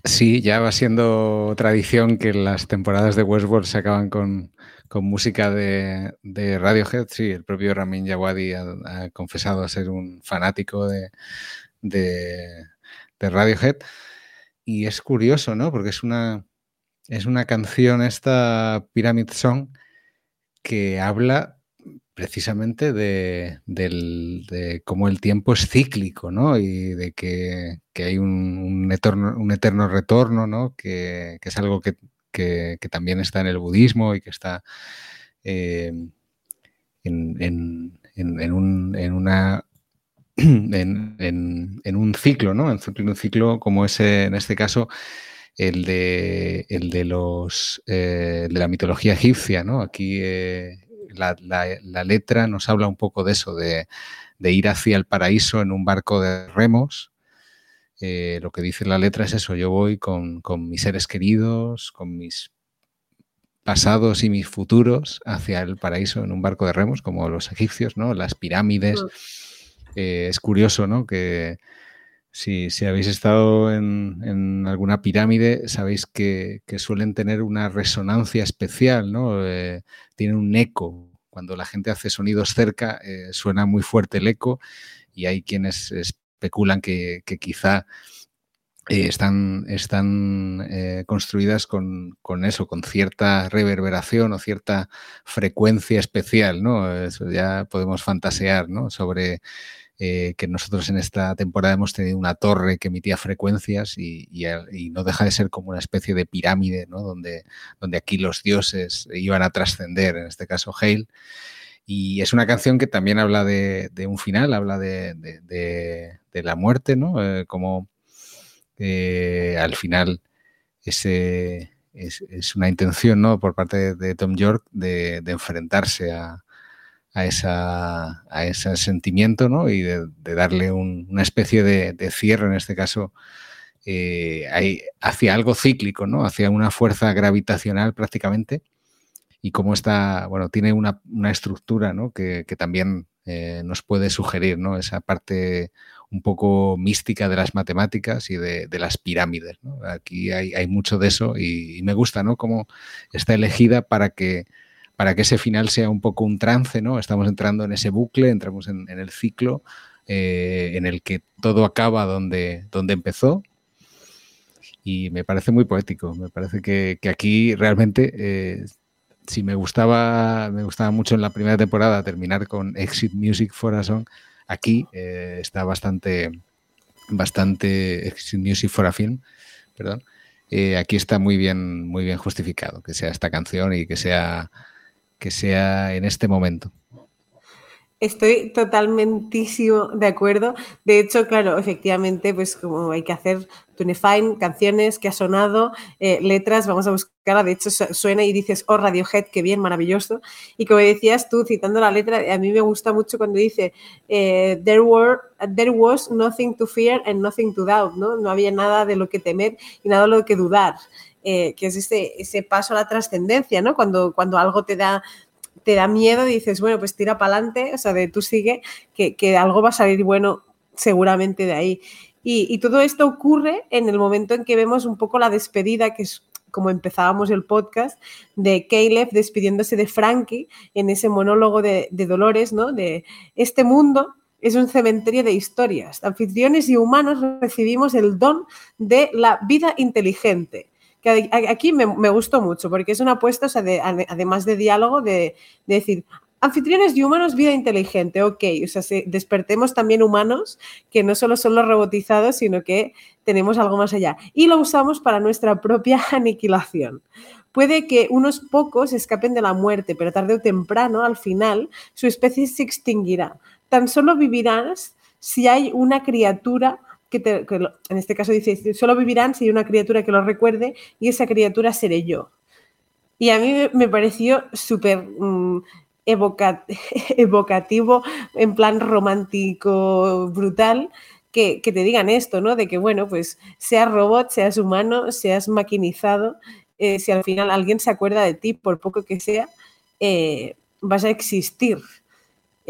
Speaker 3: Sí, ya va siendo tradición que las temporadas de Westworld se acaban con, música de, Radiohead. Sí, el propio Ramin Djawadi ha, confesado ser un fanático de, de, Radiohead. Y es curioso, ¿no? Porque es una, es una canción, esta Pyramid Song, que habla precisamente de, cómo el tiempo es cíclico, ¿no? Y de que, hay un, eterno, retorno, ¿no? Que, es algo que, también está en el budismo y que está eh, en, un, en, una... <clears throat> En, un ciclo, ¿no? En un ciclo como ese, en este caso, el de, el de los eh, de la mitología egipcia, ¿no? Aquí eh, la, letra nos habla un poco de eso, de, ir hacia el paraíso en un barco de remos. Eh, lo que dice la letra es eso, yo voy con, mis seres queridos, con mis pasados y mis futuros hacia el paraíso en un barco de remos, como los egipcios, ¿no? Las pirámides. Mm. Eh, es curioso, ¿no? Que Si, habéis estado en, alguna pirámide, sabéis que, suelen tener una resonancia especial, ¿no? Eh, tienen un eco. Cuando la gente hace sonidos cerca, eh, suena muy fuerte el eco y hay quienes especulan que, quizá eh, están, están construidas con, eso, con cierta reverberación o cierta frecuencia especial, ¿no? Eso ya podemos fantasear, ¿no? Sobre eh, que nosotros en esta temporada hemos tenido una torre que emitía frecuencias y, no deja de ser como una especie de pirámide, ¿no? donde, donde aquí los dioses iban a trascender, en este caso Hale. Y es una canción que también habla de, un final, habla de, la muerte, ¿no? Eh, como eh, al final ese, es, una intención ¿no? por parte de Tom York de enfrentarse a, a, esa, a ese sentimiento ¿no? y de, darle una especie de, cierre, en este caso, eh, hacia algo cíclico, ¿no? hacia una fuerza gravitacional prácticamente. Y como está, bueno, tiene una, estructura ¿no? que, también eh, nos puede sugerir ¿no? esa parte un poco mística de las matemáticas y de, las pirámides. Aquí hay, hay, mucho de eso y, y me gusta ¿no? cómo está elegida para que para que ese final sea un poco un trance, ¿no? Estamos entrando en ese bucle, entramos en, el ciclo eh, en el que todo acaba donde, donde empezó. Y me parece muy poético. Me parece que, aquí realmente, eh, si me gustaba, me gustaba mucho en la primera temporada terminar con Exit Music for a Song, aquí eh, está bastante, bastante Exit Music for a Film, perdón. aquí está muy bien, muy bien justificado que sea esta canción y que sea que sea en este momento.
Speaker 1: Estoy totalmente de acuerdo. De hecho, claro, efectivamente, pues como hay que hacer Tunefine, canciones que ha sonado, eh, letras, vamos a buscarla. De hecho, suena y dices, oh, Radiohead, qué bien, maravilloso. Y como decías tú, citando la letra, a mí me gusta mucho cuando dice, eh, there, were, there was nothing to fear and nothing to doubt, ¿no? No había nada de lo que temer y nada de lo que dudar. Eh, que es ese, ese paso a la trascendencia, ¿no? Cuando, cuando algo te da, te da miedo, dices, bueno, pues tira para adelante, o sea, de tú sigue, que, que, algo va a salir bueno seguramente de ahí. Y, y, todo esto ocurre en el momento en que vemos un poco la despedida, que es como empezábamos el podcast, de Caleb despidiéndose de Frankie en ese monólogo de, de Dolores, ¿no? De este mundo es un cementerio de historias. Anfitriones y humanos recibimos el don de la vida inteligente que aquí me, gustó mucho, porque es una apuesta, además de diálogo, de, decir, anfitriones y humanos, vida inteligente, ok, o sea, despertemos también humanos, que no solo son los robotizados, sino que tenemos algo más allá. Y lo usamos para nuestra propia <laughs> aniquilación. Puede que unos pocos escapen de la muerte, pero tarde o temprano, al final, su especie se extinguirá. Tan solo vivirás si hay una criatura que, en este caso dice, solo vivirán si hay una criatura que lo recuerde y esa criatura seré yo. Y a mí me pareció súper mm, <laughs> evocativo, en plan romántico, brutal, que, te digan esto, ¿no? De que, bueno, pues seas robot, seas humano, seas maquinizado, eh, si al final alguien se acuerda de ti, por poco que sea, eh, vas a existir.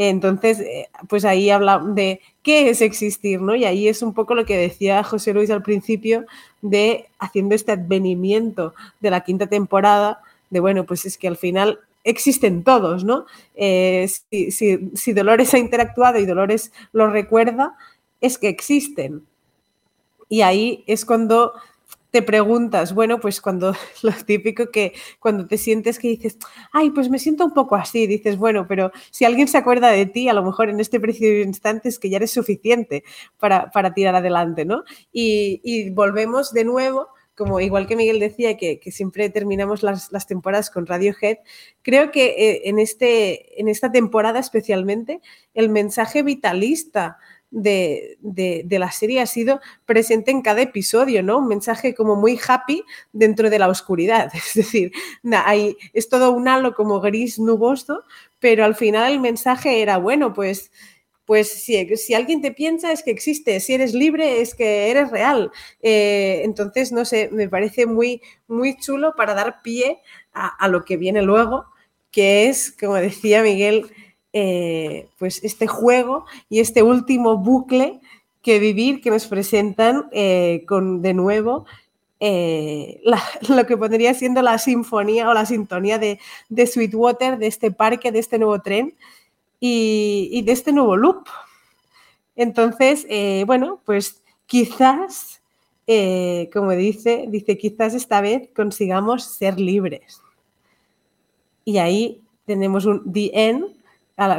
Speaker 1: Entonces, eh, pues ahí habla de qué es existir, ¿no? Y ahí es un poco lo que decía José Luis al principio de haciendo este advenimiento de la quinta temporada, de bueno, pues es que al final existen todos, ¿no? Eh, si, si Dolores ha interactuado y Dolores lo recuerda, es que existen. Y ahí es cuando te preguntas, bueno, pues cuando <laughs> lo típico que cuando te sientes que dices, ay, pues me siento un poco así, dices, bueno, pero si alguien se acuerda de ti, a lo mejor en este preciso instante es que ya eres suficiente para, tirar adelante, ¿no? Y, volvemos de nuevo como igual que Miguel decía, que, siempre terminamos las, las, temporadas con Radiohead, creo que eh, en, este, en esta temporada especialmente el mensaje vitalista de, la serie ha sido presente en cada episodio, ¿no? Un mensaje como muy happy dentro de la oscuridad. <laughs> Es decir, hay, es todo un halo como gris nuboso, pero al final el mensaje era, bueno, pues, pues si, si alguien te piensa es que existe, si eres libre es que eres real. Eh, entonces, no sé, me parece muy, muy chulo para dar pie a lo que viene luego, que es, como decía Miguel, eh, pues este juego y este último bucle que vivir, que nos presentan eh, con de nuevo eh, <laughs> lo que pondría siendo la sinfonía o la sintonía de, Sweetwater, de este parque, de este nuevo tren y, de este nuevo loop. Entonces, bueno, pues quizás, como dice, dice, quizás esta vez consigamos ser libres. Y ahí tenemos un The End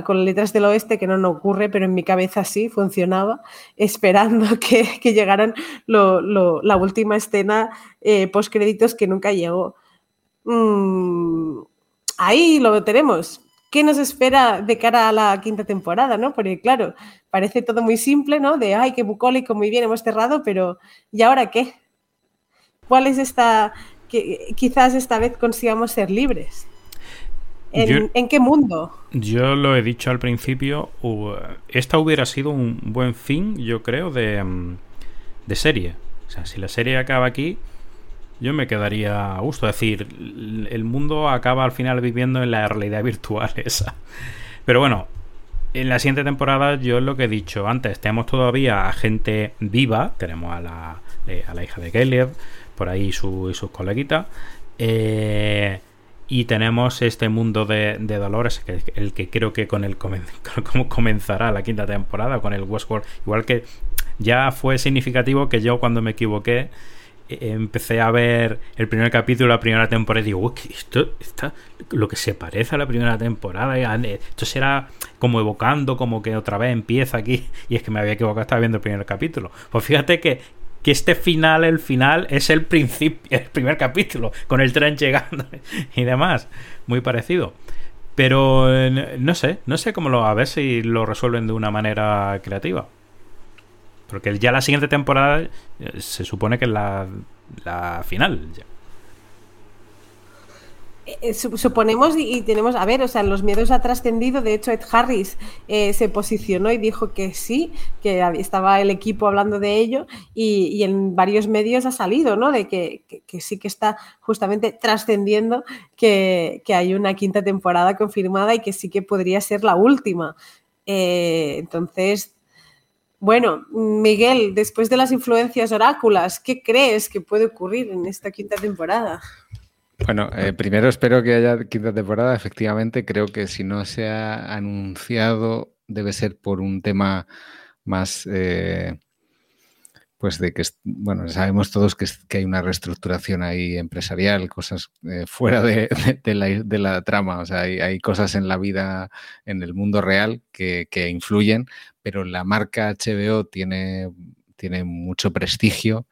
Speaker 1: con letras del oeste, que no nos ocurre, pero en mi cabeza sí funcionaba, esperando <laughs> que, llegaran la última escena eh, post créditos que nunca llegó. Mm, ahí lo tenemos. ¿Qué nos espera de cara a la quinta temporada? ¿no? Porque, claro, parece todo muy simple, ¿no? De ay, qué bucólico, muy bien, hemos cerrado, pero ¿y ahora qué? ¿Cuál es esta que quizás esta vez consigamos ser libres? ¿En, qué mundo?
Speaker 2: Yo lo he dicho al principio, esta hubiera sido un buen fin, yo creo, de, mm, de serie. O sea, si la serie acaba aquí, yo me quedaría a gusto. Es decir, el mundo acaba al final viviendo en la realidad virtual <laughs> esa. Pero bueno, en la siguiente temporada, yo lo que he dicho antes, tenemos todavía a gente viva, tenemos a la, eh, a la hija de Kelly, por ahí su, y sus coleguitas. Eh, y tenemos este mundo de, Dolores, que, el que creo que con el <laughs> comenzará la quinta temporada, con el Westworld. Igual que ya fue significativo que yo cuando me equivoqué e, empecé a ver el primer capítulo de la primera temporada y digo, esto está lo que se parece a la primera temporada. Esto será como evocando, como que otra vez empieza aquí. <laughs> Y es que me había equivocado, estaba viendo el primer capítulo. Pues fíjate que, que este final, el final, es el principio, <laughs> el primer capítulo, con el tren llegando <laughs> y demás. Muy parecido. Pero no sé, no sé cómo lo, a ver si lo resuelven de una manera creativa. Porque ya la siguiente temporada eh, se supone que es la, la final. Ya.
Speaker 1: Eh, suponemos y, tenemos, a ver, o sea, los miedos ha trascendido, de hecho Ed Harris eh, se posicionó y dijo que sí, que estaba el equipo hablando de ello y, en varios medios ha salido, ¿no? De que, sí que está justamente trascendiendo que, hay una quinta temporada confirmada y que sí que podría ser la última. Eh, entonces, bueno, Miguel, después de las influencias oráculas, ¿qué crees que puede ocurrir en esta quinta temporada?
Speaker 3: Bueno, eh, primero espero que haya quinta temporada. Efectivamente, creo que si no se ha anunciado debe ser por un tema más, eh, pues de que, bueno, sabemos todos que, hay una reestructuración ahí empresarial, cosas eh, fuera de, la, trama, o sea, hay, cosas en la vida, en el mundo real que, influyen, pero la marca HBO tiene mucho prestigio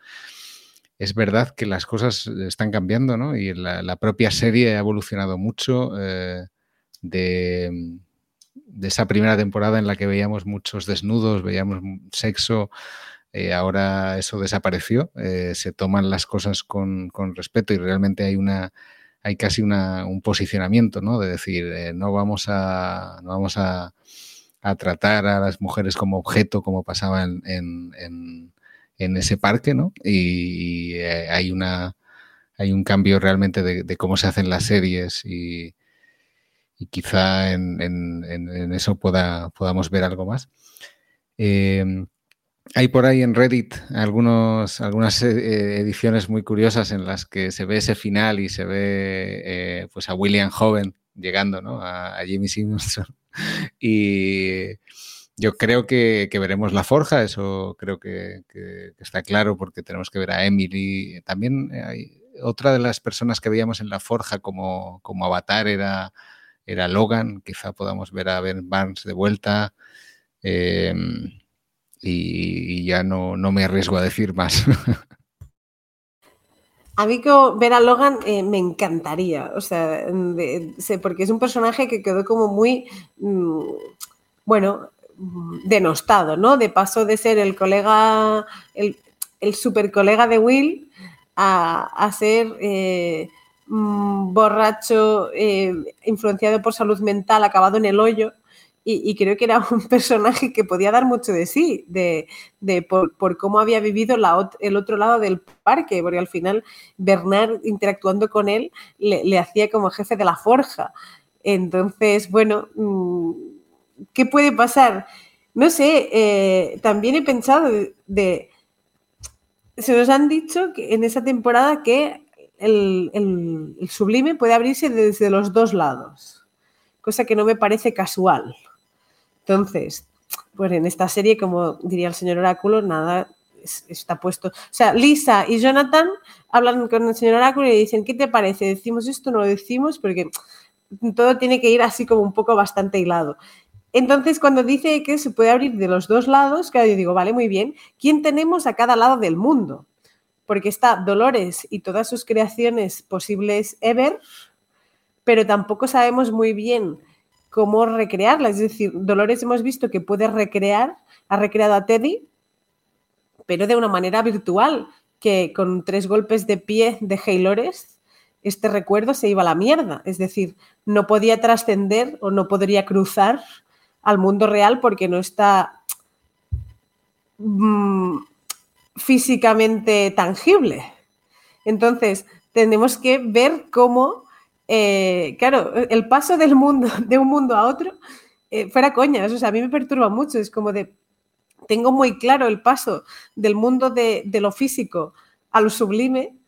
Speaker 3: es verdad que las cosas están cambiando, ¿no? Y la, propia serie ha evolucionado mucho eh, de, esa primera temporada en la que veíamos muchos desnudos, veíamos sexo. Eh, ahora eso desapareció, eh, se toman las cosas con, respeto y realmente hay una hay casi un posicionamiento, ¿no? De decir, no vamos a no vamos a, tratar a las mujeres como objeto, como pasaba en ese parque, ¿no? Y, eh, hay una hay un cambio realmente de, cómo se hacen las series y, quizá en, eso pueda, podamos ver algo más. Em, hay por ahí en Reddit algunos, algunas eh, ediciones muy curiosas en las que se ve ese final y se ve eh, pues a William Joven llegando ¿no? a, a Jimmy Simpson <laughs> y yo creo que, veremos la forja, eso creo que, está claro porque tenemos que ver a Emily. También hay otra de las personas que veíamos en la forja como, avatar era, Logan, quizá podamos ver a Ben Barnes de vuelta. Em, y, ya no, me arriesgo a decir más. <laughs>
Speaker 1: A mí ver a Logan eh, me encantaría, o sea, porque es un personaje que quedó como muy, mm, bueno, denostado, ¿no? De paso de ser el colega, el, super colega de Will a, ser eh, mm, borracho, eh, influenciado por salud mental, acabado en el hoyo. Y, creo que era <laughs> un personaje que podía dar mucho de sí, de, por, cómo había vivido el otro lado del parque, porque al final Bernard interactuando con él le, hacía como jefe de la forja. Entonces, bueno, mm, ¿qué puede pasar? no sé, eh, también he pensado de, Se nos han dicho en esa temporada que el, el, sublime puede abrirse desde los dos lados, cosa que no me parece casual. Entonces, pues en esta serie, como diría el señor Oráculo, nada está puesto. O sea, Lisa y Jonathan hablan con el señor Oráculo y dicen, ¿qué te parece? ¿Decimos esto? ¿No lo decimos? Porque todo tiene que ir así como un poco bastante hilado. Entonces, cuando dice que se puede abrir de los dos lados, claro, yo digo, vale, muy bien, ¿quién tenemos a cada lado del mundo? Porque está Dolores y todas sus creaciones posibles ever, pero tampoco sabemos muy bien cómo recrearla. Es decir, Dolores hemos visto que puede recrear, ha recreado a Teddy, pero de una manera virtual, que con tres golpes de pie de Haylores, este recuerdo se iba a la mierda. Es decir, no podía trascender o no podría cruzar al mundo real porque no está mm, físicamente tangible. Entonces, tenemos que ver cómo, eh, claro, el paso del mundo, <laughs> de un mundo a otro, eh, fuera coñas, o sea, a mí me perturba mucho, es como de, tengo muy claro el paso del mundo de, de lo físico a lo sublime,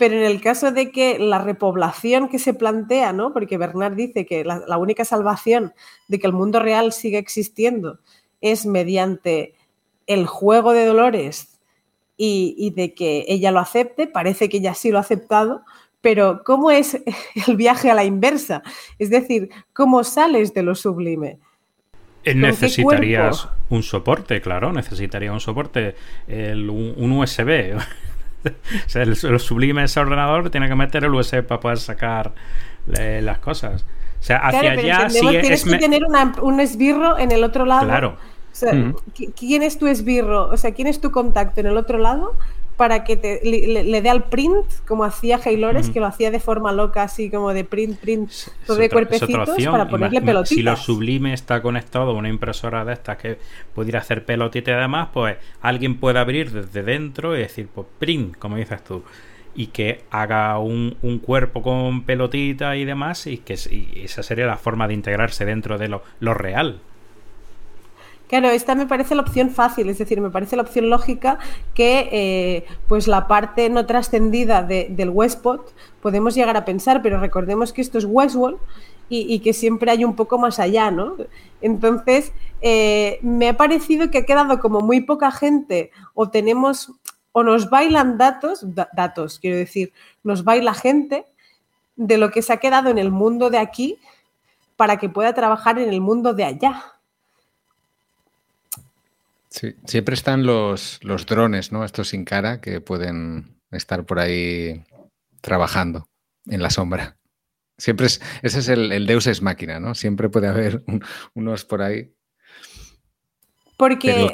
Speaker 1: pero en el caso de que la repoblación que se plantea, ¿no? porque Bernard dice que la, única salvación de que el mundo real siga existiendo es mediante el juego de Dolores y, de que ella lo acepte, parece que ella sí lo ha aceptado, pero ¿cómo es <laughs> el viaje a la inversa? Es decir, ¿cómo sales de lo sublime?
Speaker 2: Eh, necesitarías un soporte, claro, necesitaría un soporte, un USB. <laughs> <laughs> o sea, el, sublime ese ordenador tiene que meter el USB para poder sacar las cosas. O sea, hacia allá sí
Speaker 1: tienes que tener un esbirro en el otro lado.
Speaker 2: Claro.
Speaker 1: O sea, ¿quién es tu esbirro? O sea, ¿quién es tu contacto en el otro lado para que te, le, dé al print, como hacía Haylores, que lo hacía de forma loca, así como de print, print sobre cuerpecitos para ponerle pelotitas.
Speaker 2: Si lo sublime está conectado a una impresora de estas que pudiera hacer pelotitas y demás, pues alguien puede abrir desde dentro y decir, pues print, como dices tú y que haga un, cuerpo con pelotita y demás y que esa sería la forma de integrarse dentro de lo, lo real
Speaker 1: Claro, esta me parece la opción fácil, es decir, me parece la opción lógica que eh, pues la parte no trascendida del Westpot podemos llegar a pensar, pero recordemos que esto es Westworld y, que siempre hay un poco más allá, ¿no? Entonces, eh, me ha parecido que ha quedado como muy poca gente o tenemos o nos bailan datos, datos, quiero decir, nos baila gente de lo que se ha quedado en el mundo de aquí para que pueda trabajar en el mundo de allá.
Speaker 3: Sí, siempre están los, los drones, ¿no? Estos sin cara que pueden estar por ahí trabajando en la sombra. Siempre es, ese es el, Deus es máquina, ¿no? Siempre puede haber unos por ahí.
Speaker 1: Porque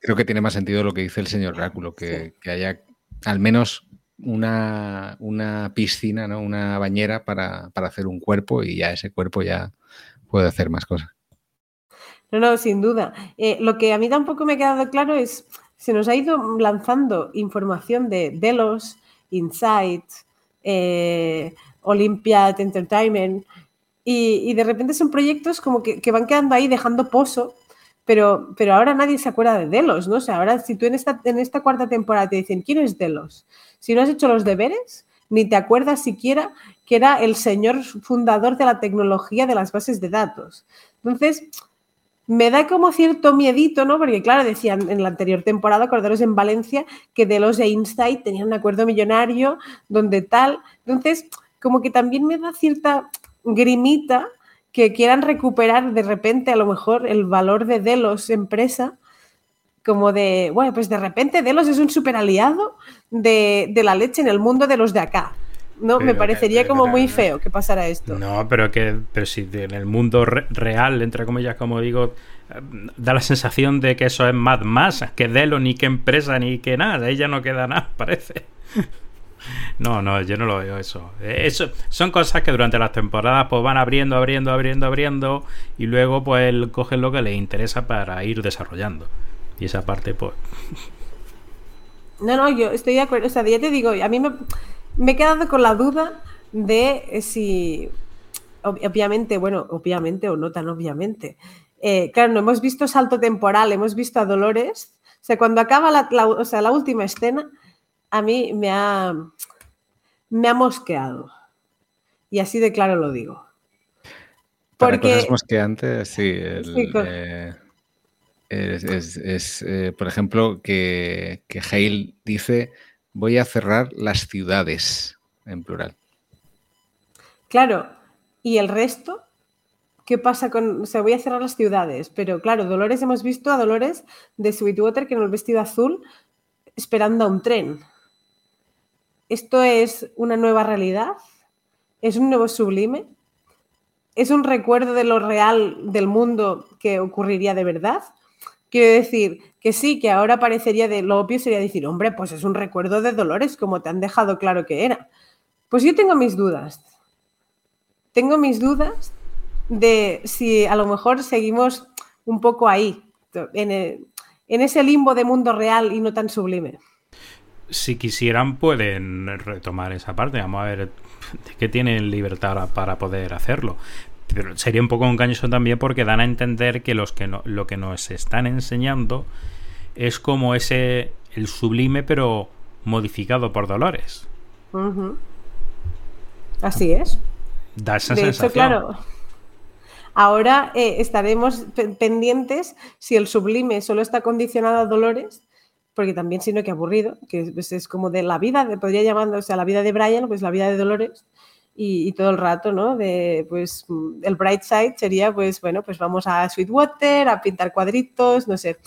Speaker 3: creo, que tiene más sentido lo que dice el señor Oráculo, que, que haya al menos una, una, piscina, ¿no? Una bañera para, para hacer un cuerpo y ya ese cuerpo ya puede hacer más cosas.
Speaker 1: No, no, sin duda. Eh, lo que a mí tampoco me ha quedado claro es, se nos ha ido lanzando información de Delos, Insight, eh, Olympiad Entertainment, y, de repente son proyectos como que, van quedando ahí dejando pozo, pero, pero ahora nadie se acuerda de Delos, ¿no? O sea, ahora si tú en esta, en esta cuarta temporada te dicen, ¿quién es Delos? Si no has hecho los deberes, ni te acuerdas siquiera que era el señor fundador de la tecnología de las bases de datos. Entonces, me da como cierto miedito, ¿no? Porque claro, decían en la anterior temporada, acordaros en Valencia, que de los de Insight tenían un acuerdo millonario, donde tal. Entonces, como que también me da cierta grimita que quieran recuperar de repente a lo mejor el valor de Delos empresa, como de, bueno, pues de repente Delos es un super aliado de, de la leche en el mundo de los de acá. ¿No? me parecería como muy feo que pasara esto.
Speaker 2: No, pero que pero si en el mundo real, entre comillas, como digo, eh, da la sensación de que eso es más más que Delo, ni que empresa, ni que nada. Ahí ya no queda nada, <laughs> parece. No, no, yo no lo veo eso. eso. Son cosas que durante las temporadas pues van abriendo, abriendo, abriendo, abriendo y luego pues cogen lo que les interesa para ir desarrollando. Y esa parte pues...
Speaker 1: No, no, yo estoy de acuerdo. O sea, ya te digo, a mí me me he quedado con la duda de si, obviamente, bueno, obviamente o no tan obviamente, eh, claro, no hemos visto salto temporal, hemos visto a Dolores. O sea, cuando acaba la, o sea, la última escena, a mí me ha, me ha mosqueado. Y así de claro lo digo.
Speaker 3: Porque... Para cosas mosqueantes, sí. Eh, es, eh, por ejemplo, que, que Hale dice, voy a cerrar las ciudades, en plural.
Speaker 1: Claro, ¿y el resto? ¿Qué pasa con.? O sea, voy a cerrar las ciudades, pero claro, Dolores, hemos visto a Dolores de Sweetwater que en el vestido azul esperando a un tren. ¿Esto es una nueva realidad? ¿Es un nuevo sublime? ¿Es un recuerdo de lo real del mundo que ocurriría de verdad? Quiero decir que sí, que ahora parecería de lo obvio sería decir, hombre, pues es un recuerdo de Dolores, como te han dejado claro que era. Pues yo tengo mis dudas. Tengo mis dudas de si a lo mejor seguimos un poco ahí, en, en ese limbo de mundo real y no tan sublime.
Speaker 2: Si quisieran, pueden retomar esa parte. Vamos a ver que tienen libertad para poder hacerlo. Pero sería un poco engañoso también porque dan a entender que, los que no, lo que nos están enseñando es como ese el sublime pero modificado por Dolores.
Speaker 1: Así es.
Speaker 2: Da esa sensación. claro.
Speaker 1: Ahora eh, estaremos pendientes si el sublime solo está condicionado a Dolores, porque también sino que aburrido, que pues, es, como de la vida, podría llamarse, o sea, la vida de Brian, pues la vida de Dolores, y, todo el rato, ¿no? De, pues, el bright side sería, pues, bueno, pues vamos a Sweetwater, a pintar cuadritos, no sé.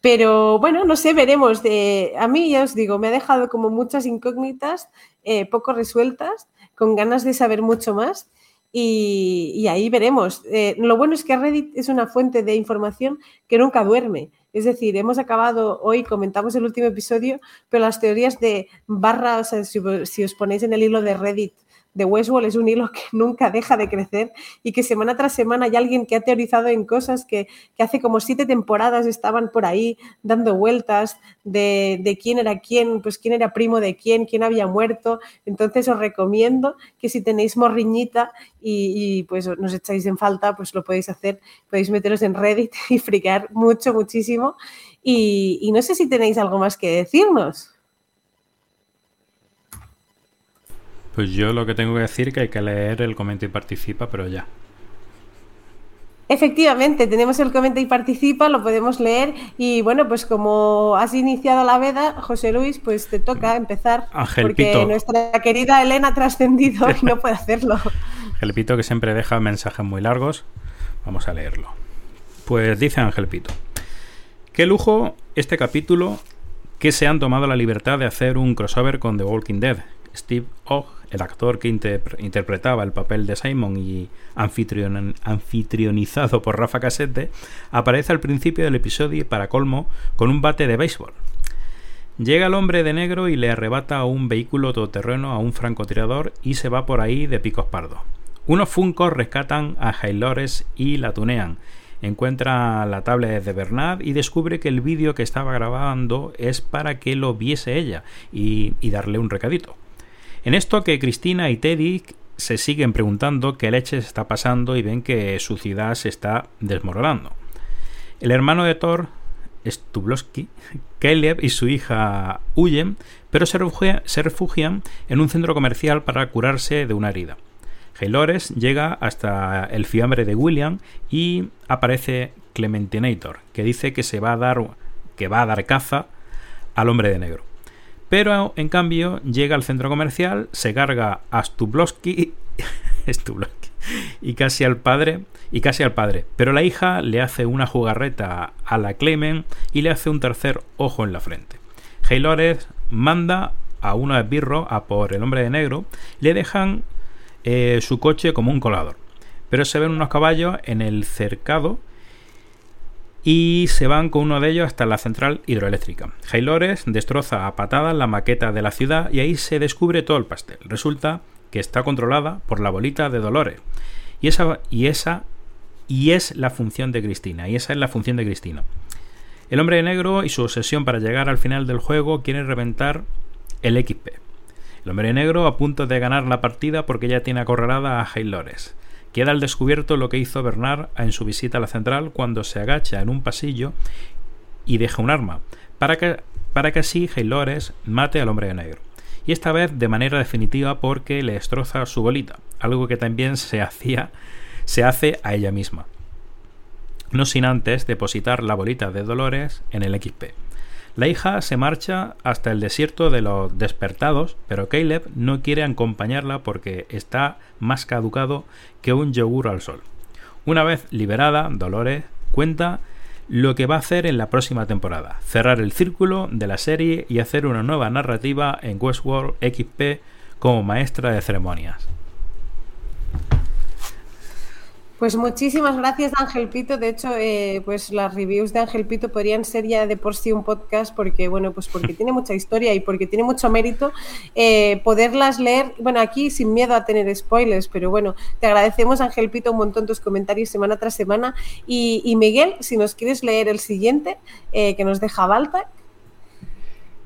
Speaker 1: Pero bueno, no sé, veremos. De, a mí, ya os digo, me ha dejado como muchas incógnitas, eh, poco resueltas, con ganas de saber mucho más. Y, ahí veremos. Eh, lo bueno es que Reddit es una fuente de información que nunca duerme. Es decir, hemos acabado hoy, comentamos el último episodio, pero las teorías de barra, o sea, si os ponéis en el hilo de Reddit de Westworld es un hilo que <laughs> nunca deja de crecer y que semana tras semana hay alguien que ha teorizado en cosas que, hace como siete temporadas estaban por ahí dando vueltas de, quién era quién, pues quién era primo de quién, quién había muerto. Entonces os recomiendo que si tenéis morriñita y, pues nos echáis en falta, pues lo podéis hacer, podéis meteros en Reddit <laughs> y fricar mucho, muchísimo. Y, y no sé si tenéis algo más que decirnos.
Speaker 2: Pues yo lo que tengo que decir es que hay que leer el comenta y participa, pero ya.
Speaker 1: Efectivamente, tenemos el comenta y participa, lo podemos leer y bueno, pues como has iniciado la veda, José Luis, pues te toca empezar porque nuestra querida Elena ha trascendido y no puede hacerlo. <laughs>
Speaker 2: Ángel Pito que siempre deja mensajes muy largos, vamos a leerlo. Pues dice Ángel Pito, qué lujo este capítulo que se han tomado la libertad de hacer un crossover con The Walking Dead. Steve Ogg el actor que interpretaba el papel de Simon y anfitrionizado por Rafa Casete, aparece al principio del episodio para colmo con un bate de béisbol. Llega el hombre de negro y le arrebata un vehículo todoterreno a un francotirador y se va por ahí de picos pardos. Unos funcos rescatan a Haylores y la tunean. Encuentra la tablet de Bernard y descubre que el vídeo que estaba grabando es para que lo viese ella y darle un recadito. En esto que Cristina y Teddy se siguen preguntando qué leche está pasando y ven que su ciudad se está desmoronando. El hermano de Thor, Stublowski, Caleb y su hija huyen, pero se, refugian en un centro comercial para curarse de una herida. Haylores llega hasta el fiambre de William y aparece Clementinator, que dice que se va a dar que va a dar caza al hombre de negro. Pero en cambio llega al centro comercial, se carga a <laughs> Stublowski, y casi al padre y casi al padre. Pero la hija le hace una jugarreta a la Clement y le hace un tercer ojo en la frente. Haylores manda a uno de birro a por el hombre de negro, le dejan eh, su coche como un colador. Pero se ven unos caballos en el cercado y se van con uno de ellos hasta la central hidroeléctrica. Haylores destroza a patadas la maqueta de la ciudad y ahí se descubre todo el pastel. Resulta que está controlada por la bolita de Dolores. Y esa, y esa y es la función de Cristina. Y esa es la función de Cristina. El hombre de negro y su obsesión para llegar al final del juego quiere reventar el XP. El hombre de negro a punto de ganar la partida porque ya tiene acorralada a Haylores Queda al descubierto lo que hizo Bernard en su visita a la central cuando se agacha en un pasillo y deja un arma, para que, para que así Haylores mate al hombre de negro. Y esta vez de manera definitiva porque le destroza su bolita, algo que también se hacía se hace a ella misma. No sin antes depositar la bolita de Dolores en el XP. La hija se marcha hasta el desierto de los despertados, pero Caleb no quiere acompañarla porque está más caducado que un yogur al sol. Una vez liberada, Dolores cuenta lo que va a hacer en la próxima temporada, cerrar el círculo de la serie y hacer una nueva narrativa en Westworld XP como maestra de ceremonias.
Speaker 1: Pues muchísimas gracias, Ángel Pito. De hecho, eh, pues las reviews de Ángel Pito podrían ser ya de por sí un podcast, porque bueno, pues porque tiene mucha historia y porque tiene mucho mérito eh, poderlas leer. Bueno, aquí sin miedo a tener spoilers, pero bueno, te agradecemos, Ángel Pito, un montón tus comentarios semana tras semana. Y, Miguel, si nos quieres leer el siguiente, eh, que nos deja Baltac.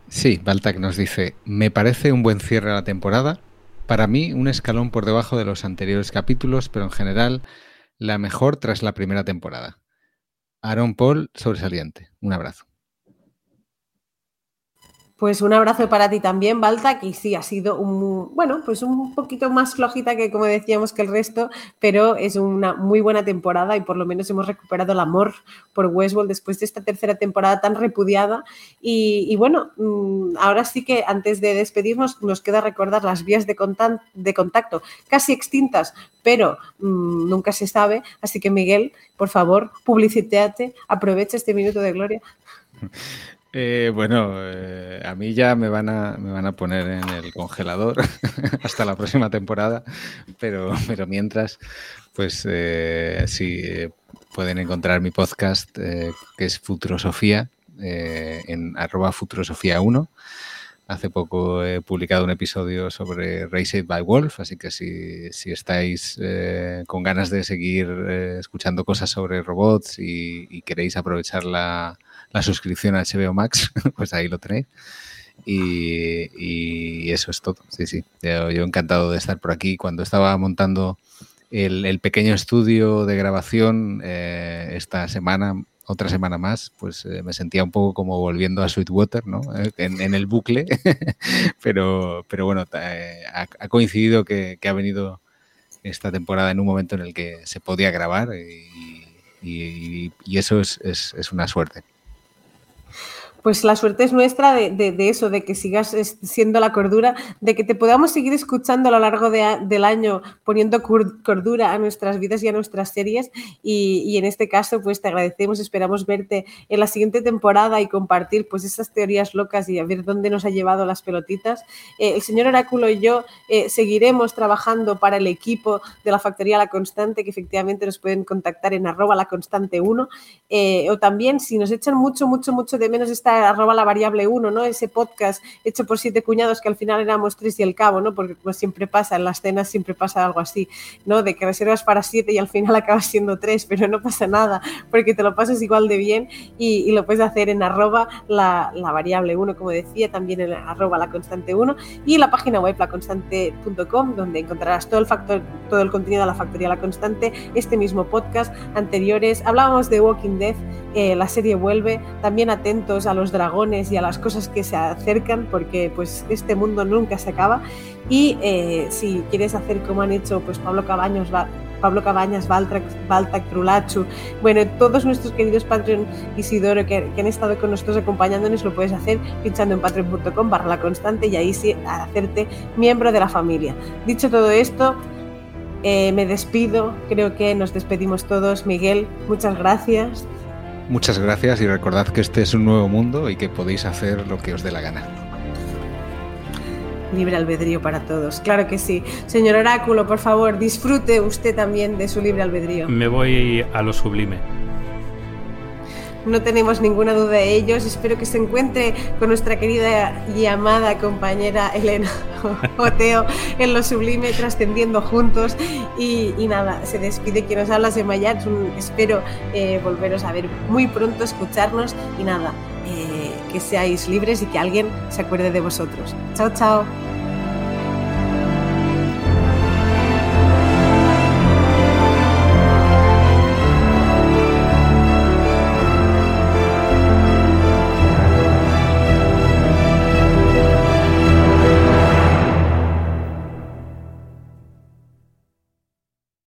Speaker 3: Sí, Baltac nos dice: Me parece un buen cierre a la temporada. Para mí, un escalón por debajo de los anteriores capítulos, pero en general la mejor tras la primera temporada. Aaron Paul, sobresaliente. Un abrazo.
Speaker 1: Pues un abrazo para ti también, Balta, que sí ha sido un, bueno, pues un poquito más flojita que como decíamos que el resto, pero es una muy buena temporada y por lo menos hemos recuperado el amor por Westworld después de esta tercera temporada tan repudiada. Y, bueno, mm, ahora sí que antes de despedirnos nos queda recordar las vías de, contacto casi extintas, pero mm, nunca se sabe. Así que Miguel, por favor, publicitéate, aprovecha este minuto de gloria. <laughs>
Speaker 3: Eh, bueno, eh, a mí ya me van a, me van a poner en el congelador <laughs> hasta la próxima temporada, pero, pero mientras, pues eh, sí, pueden encontrar mi podcast que es Futurosofía en arroba Futurosofía1. Hace poco he publicado un episodio sobre Raised by Wolf, así que si, si estáis con ganas de seguir escuchando cosas sobre robots y queréis aprovechar la, la suscripción a HBO Max, <laughs> pues ahí lo tenéis. Y, eso es todo. Sí, sí. Yo, encantado de estar por aquí. Cuando estaba montando el, pequeño estudio de grabación eh, esta semana, otra semana más, pues eh, me sentía un poco como volviendo a Sweetwater, ¿no? Eh, en, el bucle. <laughs> pero, pero bueno, ha, coincidido que, ha venido esta temporada en un momento en el que se podía grabar y, eso es, es una suerte
Speaker 1: pues la suerte es nuestra de, eso, de que sigas siendo la cordura, de que te podamos seguir escuchando a lo largo del año poniendo cordura a nuestras vidas y a nuestras series. Y, en este caso, pues te agradecemos, esperamos verte en la siguiente temporada y compartir pues esas teorías locas y a ver dónde nos ha llevado las pelotitas. Eh, el señor Oráculo y yo eh, seguiremos trabajando para el equipo de la Factoría La Constante, que efectivamente nos pueden contactar en arroba la constante 1. Eh, o también, si nos echan mucho, mucho, mucho de menos esta arroba la variable 1, ¿no? Ese podcast hecho por siete cuñados que al final éramos tres y el cabo, ¿no? Porque como siempre pasa, en las cenas siempre pasa algo así, ¿no? De que reservas para siete y al final <laughs> acabas siendo tres, pero no pasa nada, porque te lo pasas igual de bien y, lo puedes hacer en arroba la, variable 1, como decía, también en arroba la constante 1 y la página web laconstante.com, donde encontrarás todo el factor, todo el contenido de la factoría La Constante, este mismo podcast, anteriores. Hablábamos de Walking Dead, eh, la serie vuelve, también atentos a los dragones y a las cosas que se acercan, porque pues este mundo nunca se acaba. Y eh, si quieres hacer como han hecho pues Pablo Cabaños, Pablo Cabañas, Baltac, Trulachu, bueno, todos nuestros queridos Patreon Isidoro que, que, han estado con nosotros acompañándonos, lo puedes hacer pinchando en patreon.com barra la constante y ahí sí hacerte miembro de la familia. Dicho todo esto, eh, me despido, creo que nos despedimos todos. Miguel, muchas gracias.
Speaker 3: Muchas gracias y recordad que este es un nuevo mundo y que podéis hacer lo que os dé la gana.
Speaker 1: Libre albedrío para todos, claro que sí. Señor Oráculo, por favor, disfrute usted también de su libre albedrío.
Speaker 2: Me voy a lo sublime
Speaker 1: no tenemos ninguna duda de ellos. Espero que se encuentre con nuestra querida y amada compañera Elena <laughs> Oteo en lo sublime, trascendiendo juntos. Y, nada, se despide quien nos habla, de Mayat. Espero eh, volveros a ver muy pronto, escucharnos y nada, eh, que seáis libres y que alguien se acuerde de vosotros. Chao, chao.